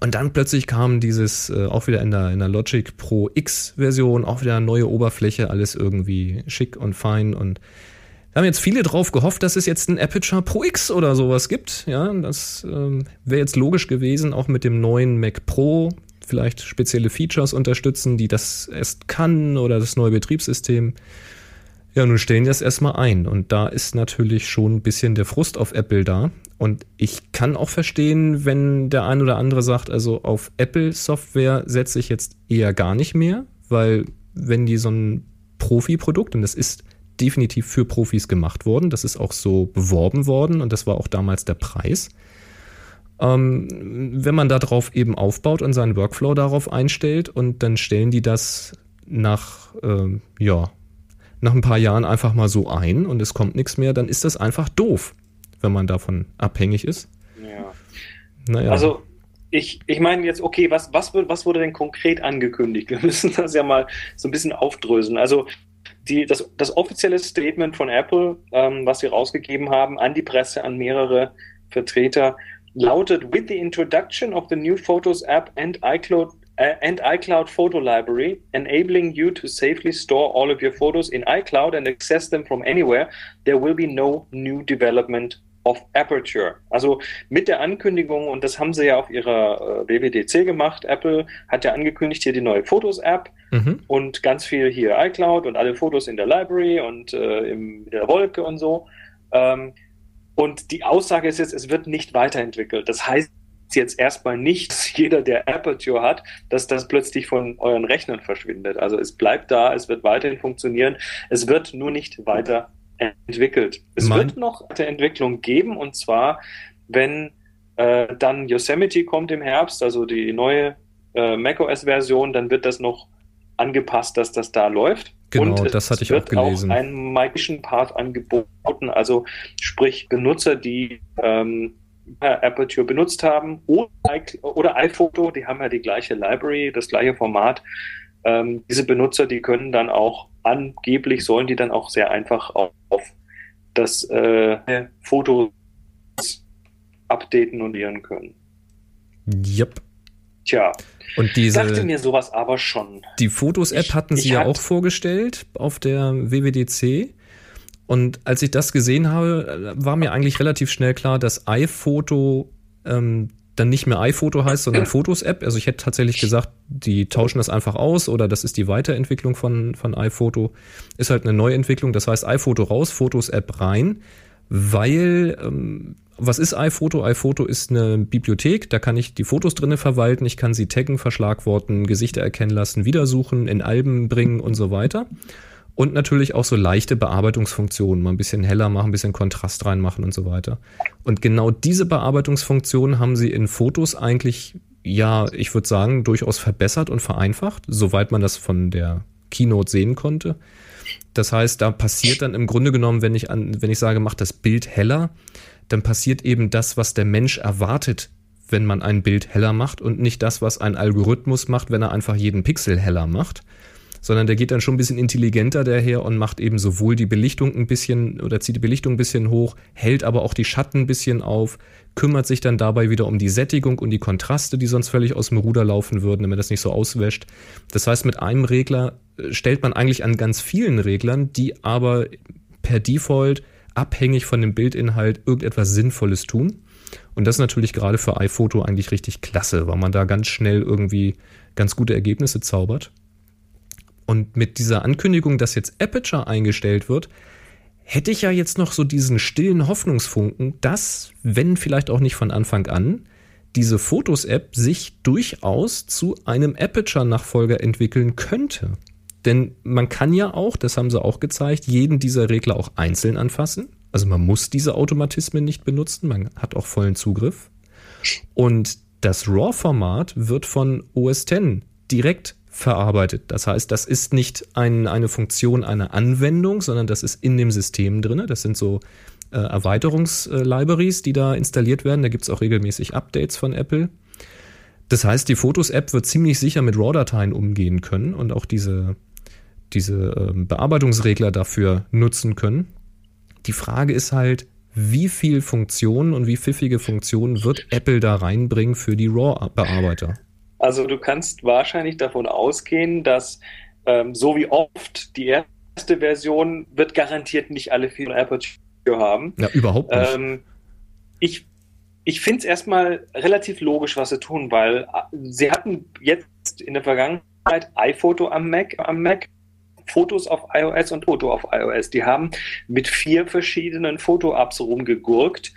Und dann plötzlich kam dieses, äh, auch wieder in der, in der Logic Pro X-Version, auch wieder neue Oberfläche, alles irgendwie schick und fein und da haben jetzt viele drauf gehofft, dass es jetzt ein Aperture Pro X oder sowas gibt. Ja, das ähm, wäre jetzt logisch gewesen, auch mit dem neuen Mac Pro vielleicht spezielle Features unterstützen, die das erst kann oder das neue Betriebssystem. Ja, nun stellen die das erstmal ein. Und da ist natürlich schon ein bisschen der Frust auf Apple da. Und ich kann auch verstehen, wenn der ein oder andere sagt, also auf Apple-Software setze ich jetzt eher gar nicht mehr, weil wenn die so ein Profi-Produkt, und das ist definitiv für Profis gemacht worden. Das ist auch so beworben worden und das war auch damals der Preis. Ähm, wenn man darauf eben aufbaut und seinen Workflow darauf einstellt und dann stellen die das nach, ähm, ja, nach ein paar Jahren einfach mal so ein und es kommt nichts mehr, dann ist das einfach doof, wenn man davon abhängig ist. Ja. Naja. Also ich, ich meine jetzt, okay, was, was, was wurde denn konkret angekündigt? Wir müssen das ja mal so ein bisschen aufdröseln. Also die, das, das offizielle Statement von Apple, ähm, was sie rausgegeben haben, an die Presse, an mehrere Vertreter, lautet: With the introduction of the new Photos app and iCloud uh, and iCloud Photo Library, enabling you to safely store all of your photos in iCloud and access them from anywhere, there will be no new development of Aperture. Also mit der Ankündigung, und das haben sie ja auf ihrer äh, WWDC gemacht, Apple hat ja angekündigt, hier die neue Fotos-App mhm. und ganz viel hier iCloud und alle Fotos in der Library und äh, in der Wolke und so. Ähm, und die Aussage ist jetzt, es wird nicht weiterentwickelt. Das heißt jetzt erstmal nicht, dass jeder, der Aperture hat, dass das plötzlich von euren Rechnern verschwindet. Also es bleibt da, es wird weiterhin funktionieren, es wird nur nicht weiter entwickelt. Es mein wird noch eine Entwicklung geben und zwar, wenn äh, dann Yosemite kommt im Herbst, also die neue äh, macOS-Version, dann wird das noch angepasst, dass das da läuft. Genau, und das hatte ich auch gelesen. Auch einen Migration Part angeboten, also sprich Benutzer, die ähm, Aperture benutzt haben oder, oder iPhoto, die haben ja die gleiche Library, das gleiche Format. Ähm, diese Benutzer, die können dann auch angeblich sollen die dann auch sehr einfach auf, auf das äh, Foto updaten und ihren können. Yep. Tja, Und diese, dachte mir sowas aber schon. die Fotos-App Ich- hatten sie ich ja hat- auch vorgestellt auf der WWDC. Und als ich das gesehen habe, war mir eigentlich relativ schnell klar, dass iPhoto ähm, dann nicht mehr iPhoto heißt, sondern Fotos-App. Also ich hätte tatsächlich gesagt, die tauschen das einfach aus oder das ist die Weiterentwicklung von, von iPhoto. Ist halt eine Neuentwicklung. Das heißt, iPhoto raus, Fotos-App rein, weil ähm, was ist iPhoto? iPhoto ist eine Bibliothek, da kann ich die Fotos drinne verwalten, ich kann sie taggen, verschlagworten, Gesichter erkennen lassen, wiedersuchen, in Alben bringen und so weiter. Und natürlich auch so leichte Bearbeitungsfunktionen, mal ein bisschen heller machen, ein bisschen Kontrast reinmachen und so weiter. Und genau diese Bearbeitungsfunktionen haben sie in Fotos eigentlich, ja, ich würde sagen, durchaus verbessert und vereinfacht, soweit man das von der Keynote sehen konnte. Das heißt, da passiert dann im Grunde genommen, wenn ich an, wenn ich sage, mach das Bild heller, dann passiert eben das, was der Mensch erwartet, wenn man ein Bild heller macht und nicht das, was ein Algorithmus macht, wenn er einfach jeden Pixel heller macht, sondern der geht dann schon ein bisschen intelligenter daher und macht eben sowohl die Belichtung ein bisschen oder zieht die Belichtung ein bisschen hoch, hält aber auch die Schatten ein bisschen auf, kümmert sich dann dabei wieder um die Sättigung und die Kontraste, die sonst völlig aus dem Ruder laufen würden, damit das nicht so auswäscht. Das heißt, mit einem Regler äh, stellt man eigentlich an ganz vielen Reglern, die aber per Default abhängig von dem Bildinhalt irgendetwas Sinnvolles tun. Und das ist natürlich gerade für iPhoto eigentlich richtig klasse, weil man da ganz schnell irgendwie ganz gute Ergebnisse zaubert. Und mit dieser Ankündigung, dass jetzt Aperture eingestellt wird, hätte ich ja jetzt noch so diesen stillen Hoffnungsfunken, dass, wenn vielleicht auch nicht von Anfang an, diese Fotos-App sich durchaus zu einem Aperture-Nachfolger entwickeln könnte. Denn man kann ja auch, das haben sie auch gezeigt, jeden dieser Regler auch einzeln anfassen. Also man muss diese Automatismen nicht benutzen, man hat auch vollen Zugriff. Und das RAW-Format wird von OS X direkt verarbeitet. Das heißt, das ist nicht ein, eine Funktion einer Anwendung, sondern das ist in dem System drin. Das sind so äh, Erweiterungs-Libraries, die da installiert werden. Da gibt es auch regelmäßig Updates von Apple. Das heißt, die Fotos-App wird ziemlich sicher mit RAW-Dateien umgehen können und auch diese, diese ähm, Bearbeitungsregler dafür nutzen können. Die Frage ist halt, wie viel Funktionen und wie pfiffige Funktionen wird Apple da reinbringen für die RAW-Bearbeiter? Also du kannst wahrscheinlich davon ausgehen, dass ähm, so wie oft die erste Version wird garantiert nicht alle vier Aperture haben. Ja, überhaupt nicht. Ähm, ich ich finde es erstmal relativ logisch, was sie tun, weil äh, sie hatten jetzt in der Vergangenheit iPhoto am Mac, am Mac, Fotos auf iOS und Foto auf iOS. Die haben mit vier verschiedenen Foto-Apps rumgegurkt.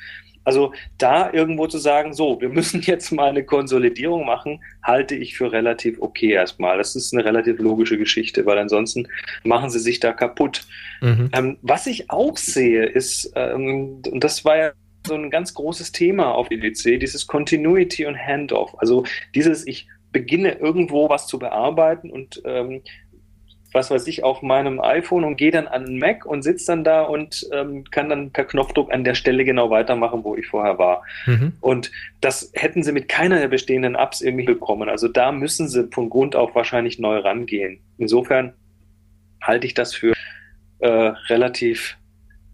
Also da irgendwo zu sagen, so, wir müssen jetzt mal eine Konsolidierung machen, halte ich für relativ okay erstmal. Das ist eine relativ logische Geschichte, weil ansonsten machen sie sich da kaputt. Mhm. Ähm, was ich auch sehe, ist, ähm, und das war ja so ein ganz großes Thema auf EDC, dieses Continuity und Handoff. Also dieses, ich beginne irgendwo was zu bearbeiten und ähm, was weiß ich, auf meinem iPhone und gehe dann an den Mac und sitze dann da und ähm, kann dann per Knopfdruck an der Stelle genau weitermachen, wo ich vorher war. Mhm. Und das hätten sie mit keiner der bestehenden Apps irgendwie bekommen. Also da müssen sie von Grund auf wahrscheinlich neu rangehen. Insofern halte ich das für äh, relativ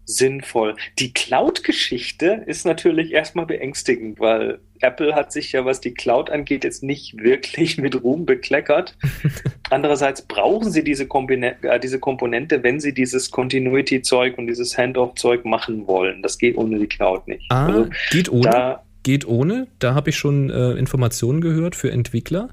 sinnvoll. Die Cloud-Geschichte ist natürlich erstmal beängstigend, weil Apple hat sich ja, was die Cloud angeht, jetzt nicht wirklich mit Ruhm bekleckert. Andererseits brauchen sie diese, Kombine äh, diese Komponente, wenn sie dieses Continuity-Zeug und dieses Handoff-Zeug machen wollen. Das geht ohne die Cloud nicht. Ah, Also geht ohne. da geht ohne. Da habe ich schon äh, Informationen gehört für Entwickler.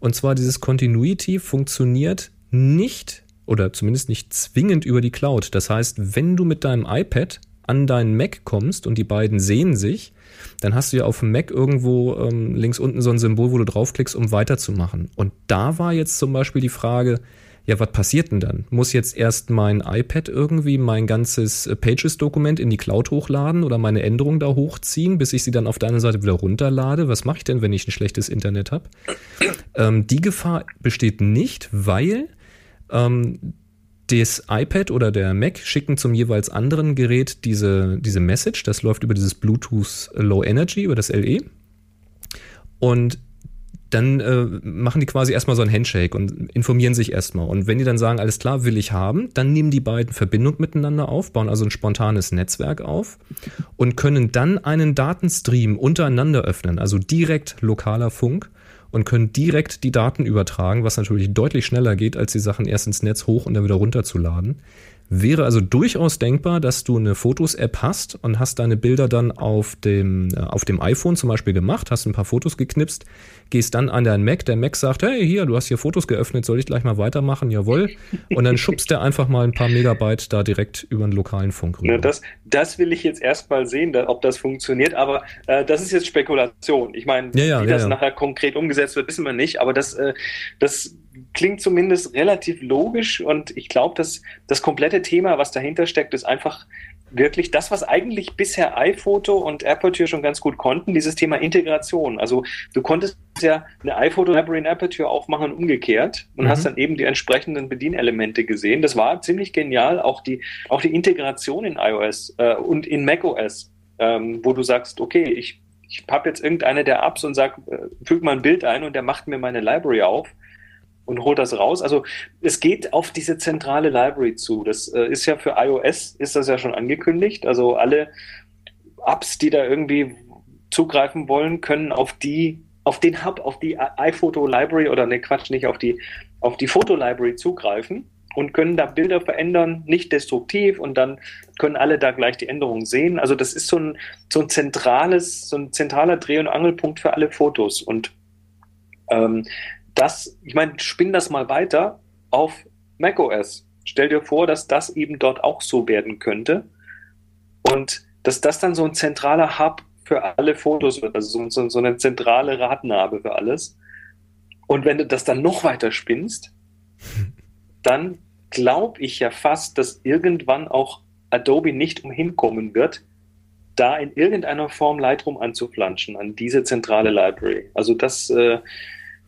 Und zwar dieses Continuity funktioniert nicht oder zumindest nicht zwingend über die Cloud. Das heißt, wenn du mit deinem iPad an deinen Mac kommst und die beiden sehen sich, dann hast du ja auf dem Mac irgendwo ähm, links unten so ein Symbol, wo du draufklickst, um weiterzumachen. Und da war jetzt zum Beispiel die Frage, ja, was passiert denn dann? Muss jetzt erst mein iPad irgendwie mein ganzes äh, Pages-Dokument in die Cloud hochladen oder meine Änderungen da hochziehen, bis ich sie dann auf der anderen Seite wieder runterlade? Was mache ich denn, wenn ich ein schlechtes Internet habe? Ähm, die Gefahr besteht nicht, weil ähm, das iPad oder der Mac schicken zum jeweils anderen Gerät diese, diese Message. Das läuft über dieses Bluetooth Low Energy, über das LE. Und dann äh, machen die quasi erstmal so ein Handshake und informieren sich erstmal. Und wenn die dann sagen, alles klar, will ich haben, dann nehmen die beiden Verbindung miteinander auf, bauen also ein spontanes Netzwerk auf und können dann einen Datenstream untereinander öffnen, also direkt lokaler Funk und können direkt die Daten übertragen, was natürlich deutlich schneller geht, als die Sachen erst ins Netz hoch und dann wieder runterzuladen. Wäre also durchaus denkbar, dass du eine Fotos-App hast und hast deine Bilder dann auf dem, äh, auf dem iPhone zum Beispiel gemacht, hast ein paar Fotos geknipst, gehst dann an deinen Mac, der Mac sagt, hey, hier, du hast hier Fotos geöffnet, soll ich gleich mal weitermachen? Jawohl. Und dann schubst der einfach mal ein paar Megabyte da direkt über einen lokalen Funk rüber. Na, das, das will ich jetzt erstmal sehen, ob das funktioniert, aber äh, das ist jetzt Spekulation. Ich meine, Ja, ja, wie ja, das nachher konkret umgesetzt wird, wissen wir nicht, aber das, äh, das klingt zumindest relativ logisch und ich glaube, dass das komplette Thema, was dahinter steckt, ist einfach wirklich das, was eigentlich bisher iPhoto und Aperture schon ganz gut konnten, dieses Thema Integration. Also du konntest ja eine iPhoto-Library in Aperture aufmachen und umgekehrt und Mhm. hast dann eben die entsprechenden Bedienelemente gesehen. Das war ziemlich genial, auch die, auch die Integration in iOS äh, und in macOS, ähm, wo du sagst, okay, ich, ich habe jetzt irgendeine der Apps und sag, äh, füg mal ein Bild ein und der macht mir meine Library auf und holt das raus. Also es geht auf diese zentrale Library zu. Das äh, ist ja für iOS ist das ja schon angekündigt. Also alle Apps, die da irgendwie zugreifen wollen, können auf die auf den Hub, auf die iPhoto Library oder ne Quatsch, nicht auf die auf die Foto Library zugreifen und können da Bilder verändern, nicht destruktiv und dann können alle da gleich die Änderungen sehen. Also das ist so ein so ein zentrales so ein zentraler Dreh- und Angelpunkt für alle Fotos und ähm, das, ich meine, spinn das mal weiter auf macOS. Stell dir vor, dass das eben dort auch so werden könnte. Und dass das dann so ein zentraler Hub für alle Fotos wird, also so, so, eine zentrale Ratnabe für alles. Und wenn du das dann noch weiter spinnst, dann glaube ich ja fast, dass irgendwann auch Adobe nicht umhinkommen wird, da in irgendeiner Form Lightroom anzuflanschen an diese zentrale Library. Also das, äh,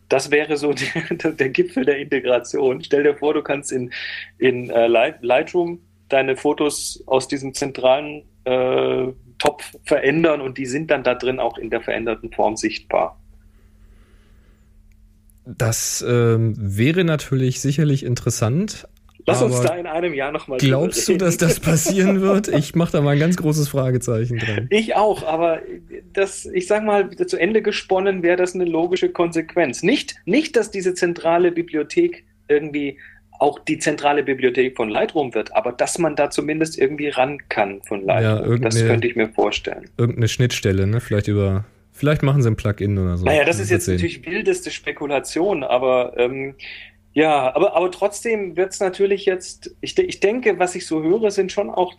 das wäre so der, der Gipfel der Integration. Stell dir vor, du kannst in, in äh, Light, Lightroom deine Fotos aus diesem zentralen äh, Topf verändern und die sind dann da drin auch in der veränderten Form sichtbar. Das ähm, wäre natürlich sicherlich interessant. Lass uns aber da in einem Jahr nochmal Glaubst du, dass das passieren wird? Ich mache da mal ein ganz großes Fragezeichen dran. Ich auch, aber das, ich sag mal, zu Ende gesponnen wäre das eine logische Konsequenz. Nicht, nicht, dass diese zentrale Bibliothek irgendwie auch die zentrale Bibliothek von Lightroom wird, aber dass man da zumindest irgendwie ran kann von Ja, Lightroom. das irgendeine- könnte ich mir vorstellen. Irgendeine Schnittstelle, ne? Vielleicht über. Vielleicht machen sie ein Plugin oder so. Naja, das ist jetzt natürlich wildeste Spekulation, aber ähm, ja, aber, aber trotzdem wird es natürlich jetzt, ich, ich denke, was ich so höre, sind schon auch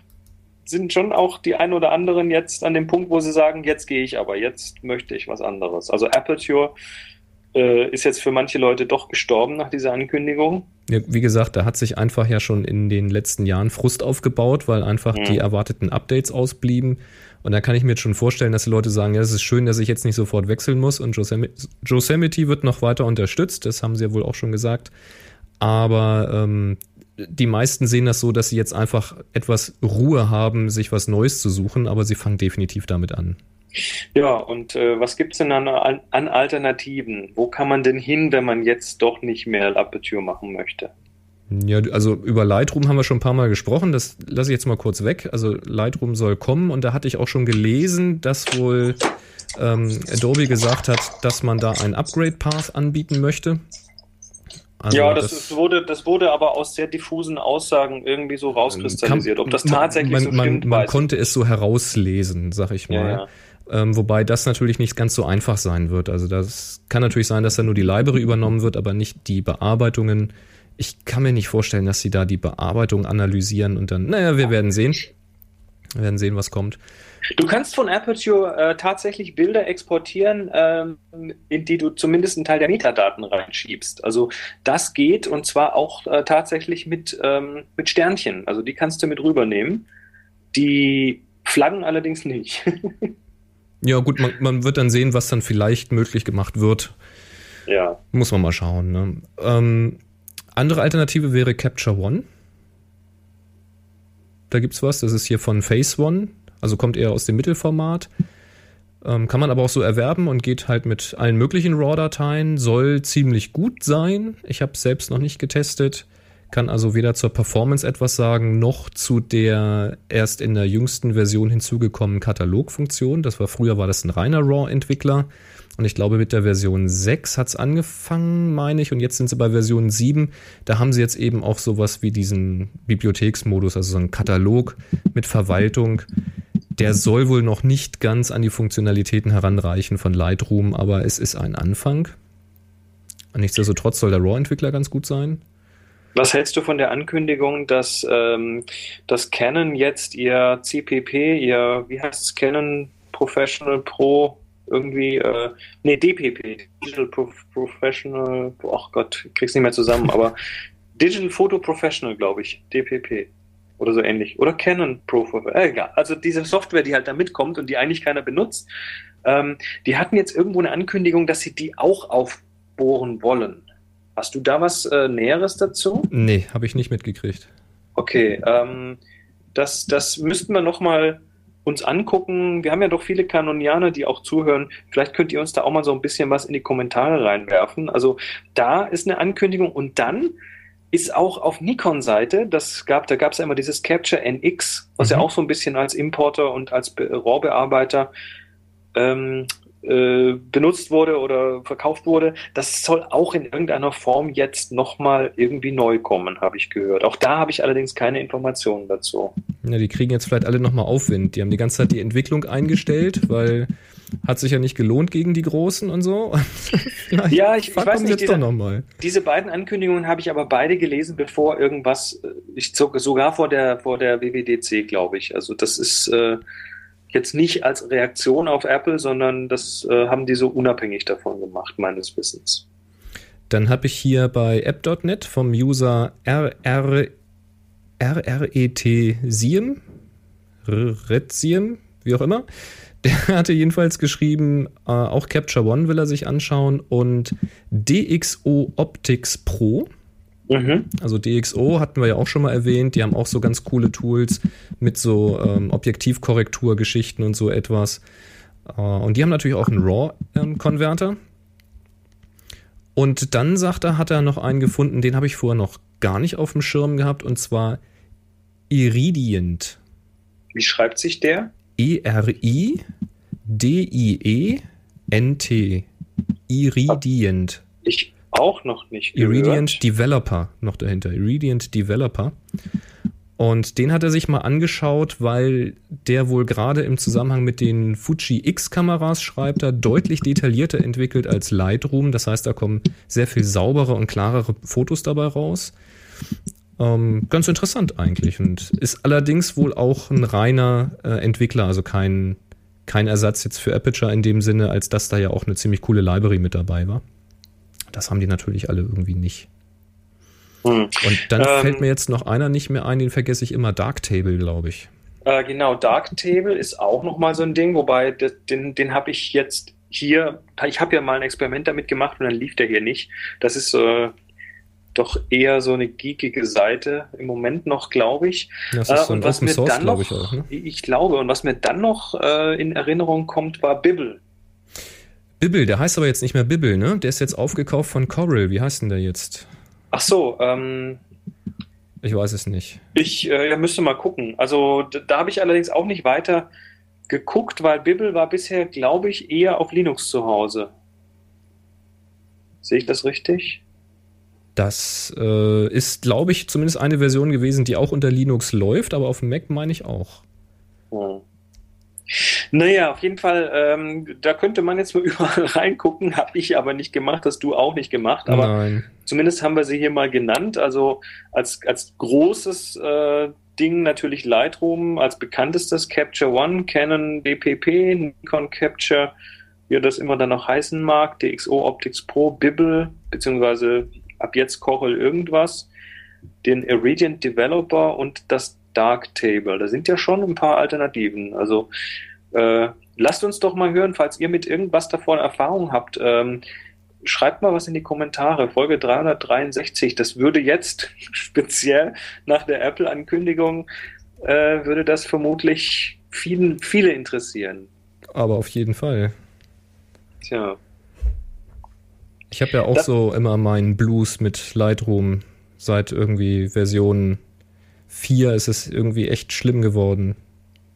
sind schon auch die ein oder anderen jetzt an dem Punkt, wo sie sagen, jetzt gehe ich aber, jetzt möchte ich was anderes. Also Aperture äh, ist jetzt für manche Leute doch gestorben nach dieser Ankündigung. Ja, wie gesagt, da hat sich einfach ja schon in den letzten Jahren Frust aufgebaut, weil einfach Mhm. die erwarteten Updates ausblieben. Und da kann ich mir jetzt schon vorstellen, dass die Leute sagen, ja, es ist schön, dass ich jetzt nicht sofort wechseln muss. Und Yosemi- Yosemite wird noch weiter unterstützt, das haben sie ja wohl auch schon gesagt. Aber ähm, die meisten sehen das so, dass sie jetzt einfach etwas Ruhe haben, sich was Neues zu suchen, aber sie fangen definitiv damit an. Ja, und äh, was gibt's denn an, an Alternativen? Wo kann man denn hin, wenn man jetzt doch nicht mehr Aperture machen möchte? Ja, also über Lightroom haben wir schon ein paar Mal gesprochen. Das lasse ich jetzt mal kurz weg. Also Lightroom soll kommen und da hatte ich auch schon gelesen, dass wohl ähm, Adobe gesagt hat, dass man da einen Upgrade-Path anbieten möchte. Also ja, das, das wurde, das wurde aber aus sehr diffusen Aussagen irgendwie so rauskristallisiert. Ob das tatsächlich man, so man, stimmt, man konnte es so herauslesen, sag ich Ja, mal. ja. Ähm, wobei das natürlich nicht ganz so einfach sein wird. Also das kann natürlich sein, dass da nur die Library übernommen wird, aber nicht die Bearbeitungen. Ich kann mir nicht vorstellen, dass sie da die Bearbeitung analysieren und dann, naja, wir werden sehen. Wir werden sehen, was kommt. Du kannst von Aperture äh, tatsächlich Bilder exportieren, ähm, in die du zumindest einen Teil der Metadaten reinschiebst. Also das geht und zwar auch äh, tatsächlich mit, ähm, mit Sternchen. Also die kannst du mit rübernehmen. Die flaggen allerdings nicht. Ja, gut, man, man wird dann sehen, was dann vielleicht möglich gemacht wird. ja. Muss man mal schauen. Ne? Ähm, andere Alternative wäre Capture One. Da gibt's was. Das ist hier von Phase One. Also kommt eher aus dem Mittelformat. Ähm, kann man aber auch so erwerben und geht halt mit allen möglichen RAW-Dateien. Soll ziemlich gut sein. Ich habe es selbst noch nicht getestet. Kann also weder zur Performance etwas sagen, noch zu der erst in der jüngsten Version hinzugekommenen Katalogfunktion. Das war früher war das ein reiner RAW-Entwickler. Und ich glaube, mit der Version 6 hat es angefangen, meine ich. Und jetzt sind sie bei Version 7. Da haben sie jetzt eben auch sowas wie diesen Bibliotheksmodus, also so einen Katalog mit Verwaltung. Der soll wohl noch nicht ganz an die Funktionalitäten heranreichen von Lightroom, aber es ist ein Anfang. Nichtsdestotrotz soll der RAW-Entwickler ganz gut sein. Was hältst du von der Ankündigung, dass, ähm, dass Canon jetzt ihr CPP, ihr, wie heißt es, Canon Professional Pro irgendwie, äh, nee, DPP, Digital Pro Professional, ach Gott, ich krieg's nicht mehr zusammen, aber Digital Photo Professional, glaube ich, DPP oder so ähnlich. Oder Canon Pro, äh, egal. Also diese Software, die halt da mitkommt und die eigentlich keiner benutzt, ähm, die hatten jetzt irgendwo eine Ankündigung, dass sie die auch aufbohren wollen. Hast du da was äh, Näheres dazu? Nee, habe ich nicht mitgekriegt. Okay, ähm, das, das müssten wir nochmal uns angucken. Wir haben ja doch viele Kanonianer, die auch zuhören. Vielleicht könnt ihr uns da auch mal so ein bisschen was in die Kommentare reinwerfen. Also da ist eine Ankündigung und dann ist auch auf Nikon-Seite, das gab, da gab es ja immer dieses Capture NX, was mhm. ja auch so ein bisschen als Importer und als RAW-Bearbeiter ähm, äh, benutzt wurde oder verkauft wurde, das soll auch in irgendeiner Form jetzt nochmal irgendwie neu kommen, habe ich gehört. Auch da habe ich allerdings keine Informationen dazu. Ja, die kriegen jetzt vielleicht alle nochmal Aufwind. Die haben die ganze Zeit die Entwicklung eingestellt, weil hat sich ja nicht gelohnt gegen die Großen und so. ja, ich, ich weiß nicht, diese, diese, beiden Ankündigungen habe ich aber beide gelesen, bevor irgendwas, äh, ich zog sogar vor der, vor der WWDC, glaube ich. Also das ist äh, jetzt nicht als Reaktion auf Apple, sondern das äh, haben die so unabhängig davon gemacht, meines Wissens. Dann habe ich hier bei app.net vom User RR, RRET Siem, Retsiem, wie auch immer. Der hatte jedenfalls geschrieben, äh, auch Capture One will er sich anschauen und DxO Optics Pro. Mhm. Also DxO hatten wir ja auch schon mal erwähnt. Die haben auch so ganz coole Tools mit so ähm, Objektivkorrekturgeschichten und so etwas. Äh, und die haben natürlich auch einen RAW-Konverter. Ähm, und dann sagt er, hat er noch einen gefunden, den habe ich vorher noch gar nicht auf dem Schirm gehabt, und zwar Iridient. Wie schreibt sich der? E-R-I-D-I-E-N-T. Iridient. Ich auch noch nicht gehört. Iridient Developer noch dahinter. Iridient Developer. Und den hat er sich mal angeschaut, weil der wohl gerade im Zusammenhang mit den Fuji X-Kameras, schreibt er, deutlich detaillierter entwickelt als Lightroom. Das heißt, da kommen sehr viel saubere und klarere Fotos dabei raus. Ähm, ganz interessant eigentlich und ist allerdings wohl auch ein reiner äh, Entwickler, also kein, kein Ersatz jetzt für Aperture in dem Sinne, als dass da ja auch eine ziemlich coole Library mit dabei war. Das haben die natürlich alle irgendwie nicht. Hm. Und dann ähm, fällt mir jetzt noch einer nicht mehr ein, den vergesse ich immer, Darktable, glaube ich. Äh, genau, Darktable ist auch nochmal so ein Ding, wobei den, den habe ich jetzt hier, ich habe ja mal ein Experiment damit gemacht und dann lief der hier nicht. Das ist äh, doch eher so eine geekige Seite im Moment noch, glaube ich. Das ist so ein äh, und was Open mir Source, dann noch, ich, auch, ne? ich glaube, und was mir dann noch äh, in Erinnerung kommt, war Bibble. Bibble, der heißt aber jetzt nicht mehr Bibble, ne? Der ist jetzt aufgekauft von Coral. Wie heißt denn der jetzt? Ach so, ähm. Ich weiß es nicht. Ich äh, müsste mal gucken. Also da, da habe ich allerdings auch nicht weiter geguckt, weil Bibble war bisher, glaube ich, eher auf Linux zu Hause. Sehe ich das richtig? Das äh, ist, glaube ich, zumindest eine Version gewesen, die auch unter Linux läuft, aber auf dem Mac meine ich auch. Hm. Naja, auf jeden Fall, ähm, da könnte man jetzt mal überall reingucken, habe ich aber nicht gemacht, hast du auch nicht gemacht, aber Nein. zumindest haben wir sie hier mal genannt. Also als, als großes äh, Ding natürlich Lightroom, als bekanntestes Capture One, Canon DPP, Nikon Capture, wie das immer dann noch heißen mag, DxO Optics Pro, Bibble, beziehungsweise ab jetzt Corel irgendwas, den Iridian Developer und das Darktable. Da sind ja schon ein paar Alternativen. Also äh, lasst uns doch mal hören, falls ihr mit irgendwas davon Erfahrung habt. Ähm, schreibt mal was in die Kommentare. Folge 363. Das würde jetzt speziell nach der Apple-Ankündigung, äh, würde das vermutlich vielen, viele interessieren. aber auf jeden Fall. Tja. Ich habe ja auch das so immer meinen Blues mit Lightroom. Seit irgendwie Version 4 ist es irgendwie echt schlimm geworden.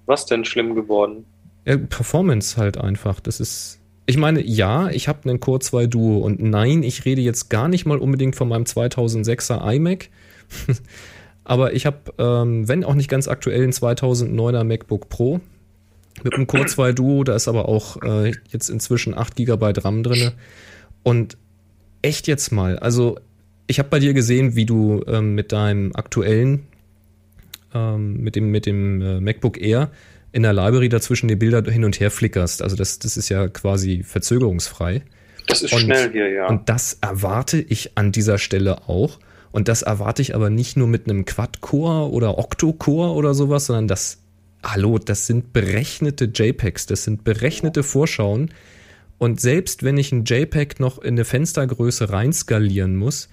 Was denn schlimm geworden? Ja, Performance halt einfach. Das ist. Ich meine, ja, ich habe einen Core 2 Duo und nein, ich rede jetzt gar nicht mal unbedingt von meinem 2006er iMac. Aber ich habe, ähm, wenn auch nicht ganz aktuell, einen 2009er MacBook Pro mit einem Core 2 Duo. Da ist aber auch äh, jetzt inzwischen 8 GB RAM drin. Und echt jetzt mal, also ich habe bei dir gesehen, wie du ähm, mit deinem aktuellen, ähm, mit dem, mit dem äh, MacBook Air in der Library dazwischen die Bilder hin und her flickerst. Also das, das ist ja quasi verzögerungsfrei. Das ist und, schnell hier, ja. Und das erwarte ich an dieser Stelle auch. Und das erwarte ich aber nicht nur mit einem Quad-Core oder Octo-Core oder sowas, sondern das, hallo, das sind berechnete JPEGs, das sind berechnete Vorschauen. Und selbst wenn ich ein JPEG noch in eine Fenstergröße reinskalieren muss,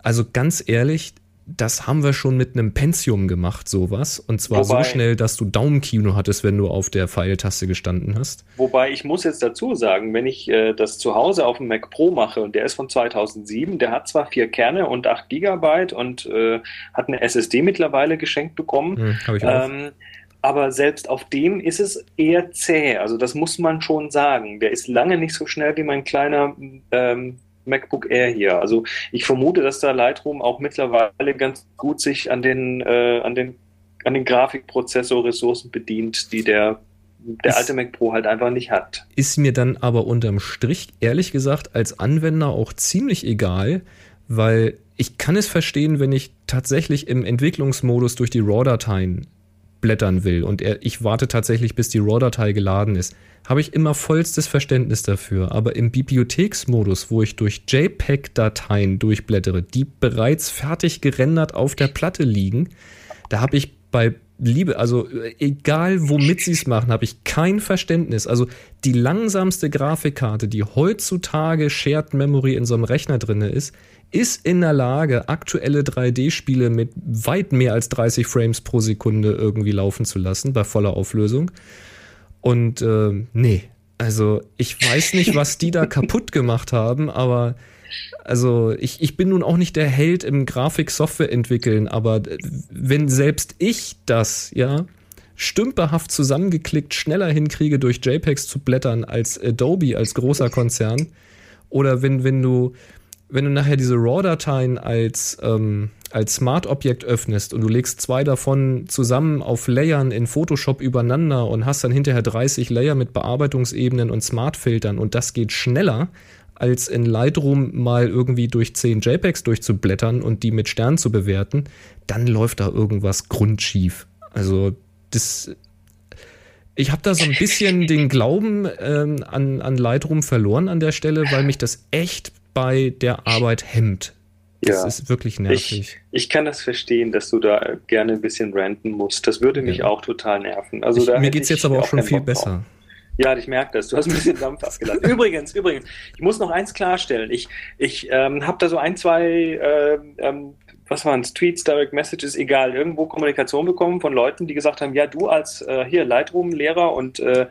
also ganz ehrlich, das haben wir schon mit einem Pentium gemacht, sowas. Und zwar wobei, so schnell, dass du Daumenkino hattest, wenn du auf der Pfeiltaste gestanden hast. Wobei ich muss jetzt dazu sagen, wenn ich äh, das zu Hause auf dem Mac Pro mache und der ist von 2007, der hat zwar vier Kerne und 8 Gigabyte und äh, hat eine SSD mittlerweile geschenkt bekommen. Hm, ich auch. Ähm, aber selbst auf dem ist es eher zäh. Also das muss man schon sagen. Der ist lange nicht so schnell wie mein kleiner ähm, MacBook Air hier. Also ich vermute, dass da Lightroom auch mittlerweile ganz gut sich an den, äh, an den, an den Grafikprozessor-Ressourcen bedient, die der der alte Mac Pro halt einfach nicht hat. Ist mir dann aber unterm Strich, ehrlich gesagt, als Anwender auch ziemlich egal, weil ich kann es verstehen, wenn ich tatsächlich im Entwicklungsmodus durch die RAW-Dateien blättern will und er, ich warte tatsächlich, bis die RAW-Datei geladen ist, habe ich immer vollstes Verständnis dafür. Aber im Bibliotheksmodus, wo ich durch JPEG-Dateien durchblättere, die bereits fertig gerendert auf der Platte liegen, da habe ich bei Liebe, also egal womit sie es machen, habe ich kein Verständnis. Also die langsamste Grafikkarte, die heutzutage Shared Memory in so einem Rechner drin ist, ist in der Lage, aktuelle 3D-Spiele mit weit mehr als 30 Frames pro Sekunde irgendwie laufen zu lassen, bei voller Auflösung. Und äh, nee, also ich weiß nicht, was die da kaputt gemacht haben, aber also ich, ich bin nun auch nicht der Held im Grafik-Software entwickeln, aber wenn selbst ich das, ja, stümperhaft zusammengeklickt schneller hinkriege, durch JPEGs zu blättern als Adobe, als großer Konzern, oder wenn, wenn du wenn du nachher diese RAW-Dateien als, ähm, als Smart-Objekt öffnest und du legst zwei davon zusammen auf Layern in Photoshop übereinander und hast dann hinterher 30 Layer mit Bearbeitungsebenen und Smart-Filtern und das geht schneller, als in Lightroom mal irgendwie durch 10 JPEGs durchzublättern und die mit Sternen zu bewerten, dann läuft da irgendwas grundschief. Also das ich habe da so ein bisschen den Glauben ähm, an, an Lightroom verloren an der Stelle, weil mich das echt bei der Arbeit hemmt. Das ja, ist wirklich nervig. Ich, ich, kann das verstehen, dass du da gerne ein bisschen ranten musst. Das würde mich ja. auch total nerven. Also ich, mir geht es jetzt aber auch schon viel besser. Ja, ich merke das. Du hast ein bisschen Dampf abgelassen. übrigens, übrigens, ich muss noch eins klarstellen. Ich, ich ähm, habe da so ein, zwei, äh, ähm, was waren es, Tweets, Direct Messages, egal, irgendwo Kommunikation bekommen von Leuten, die gesagt haben, ja, du als äh, hier Lightroom-Lehrer und äh,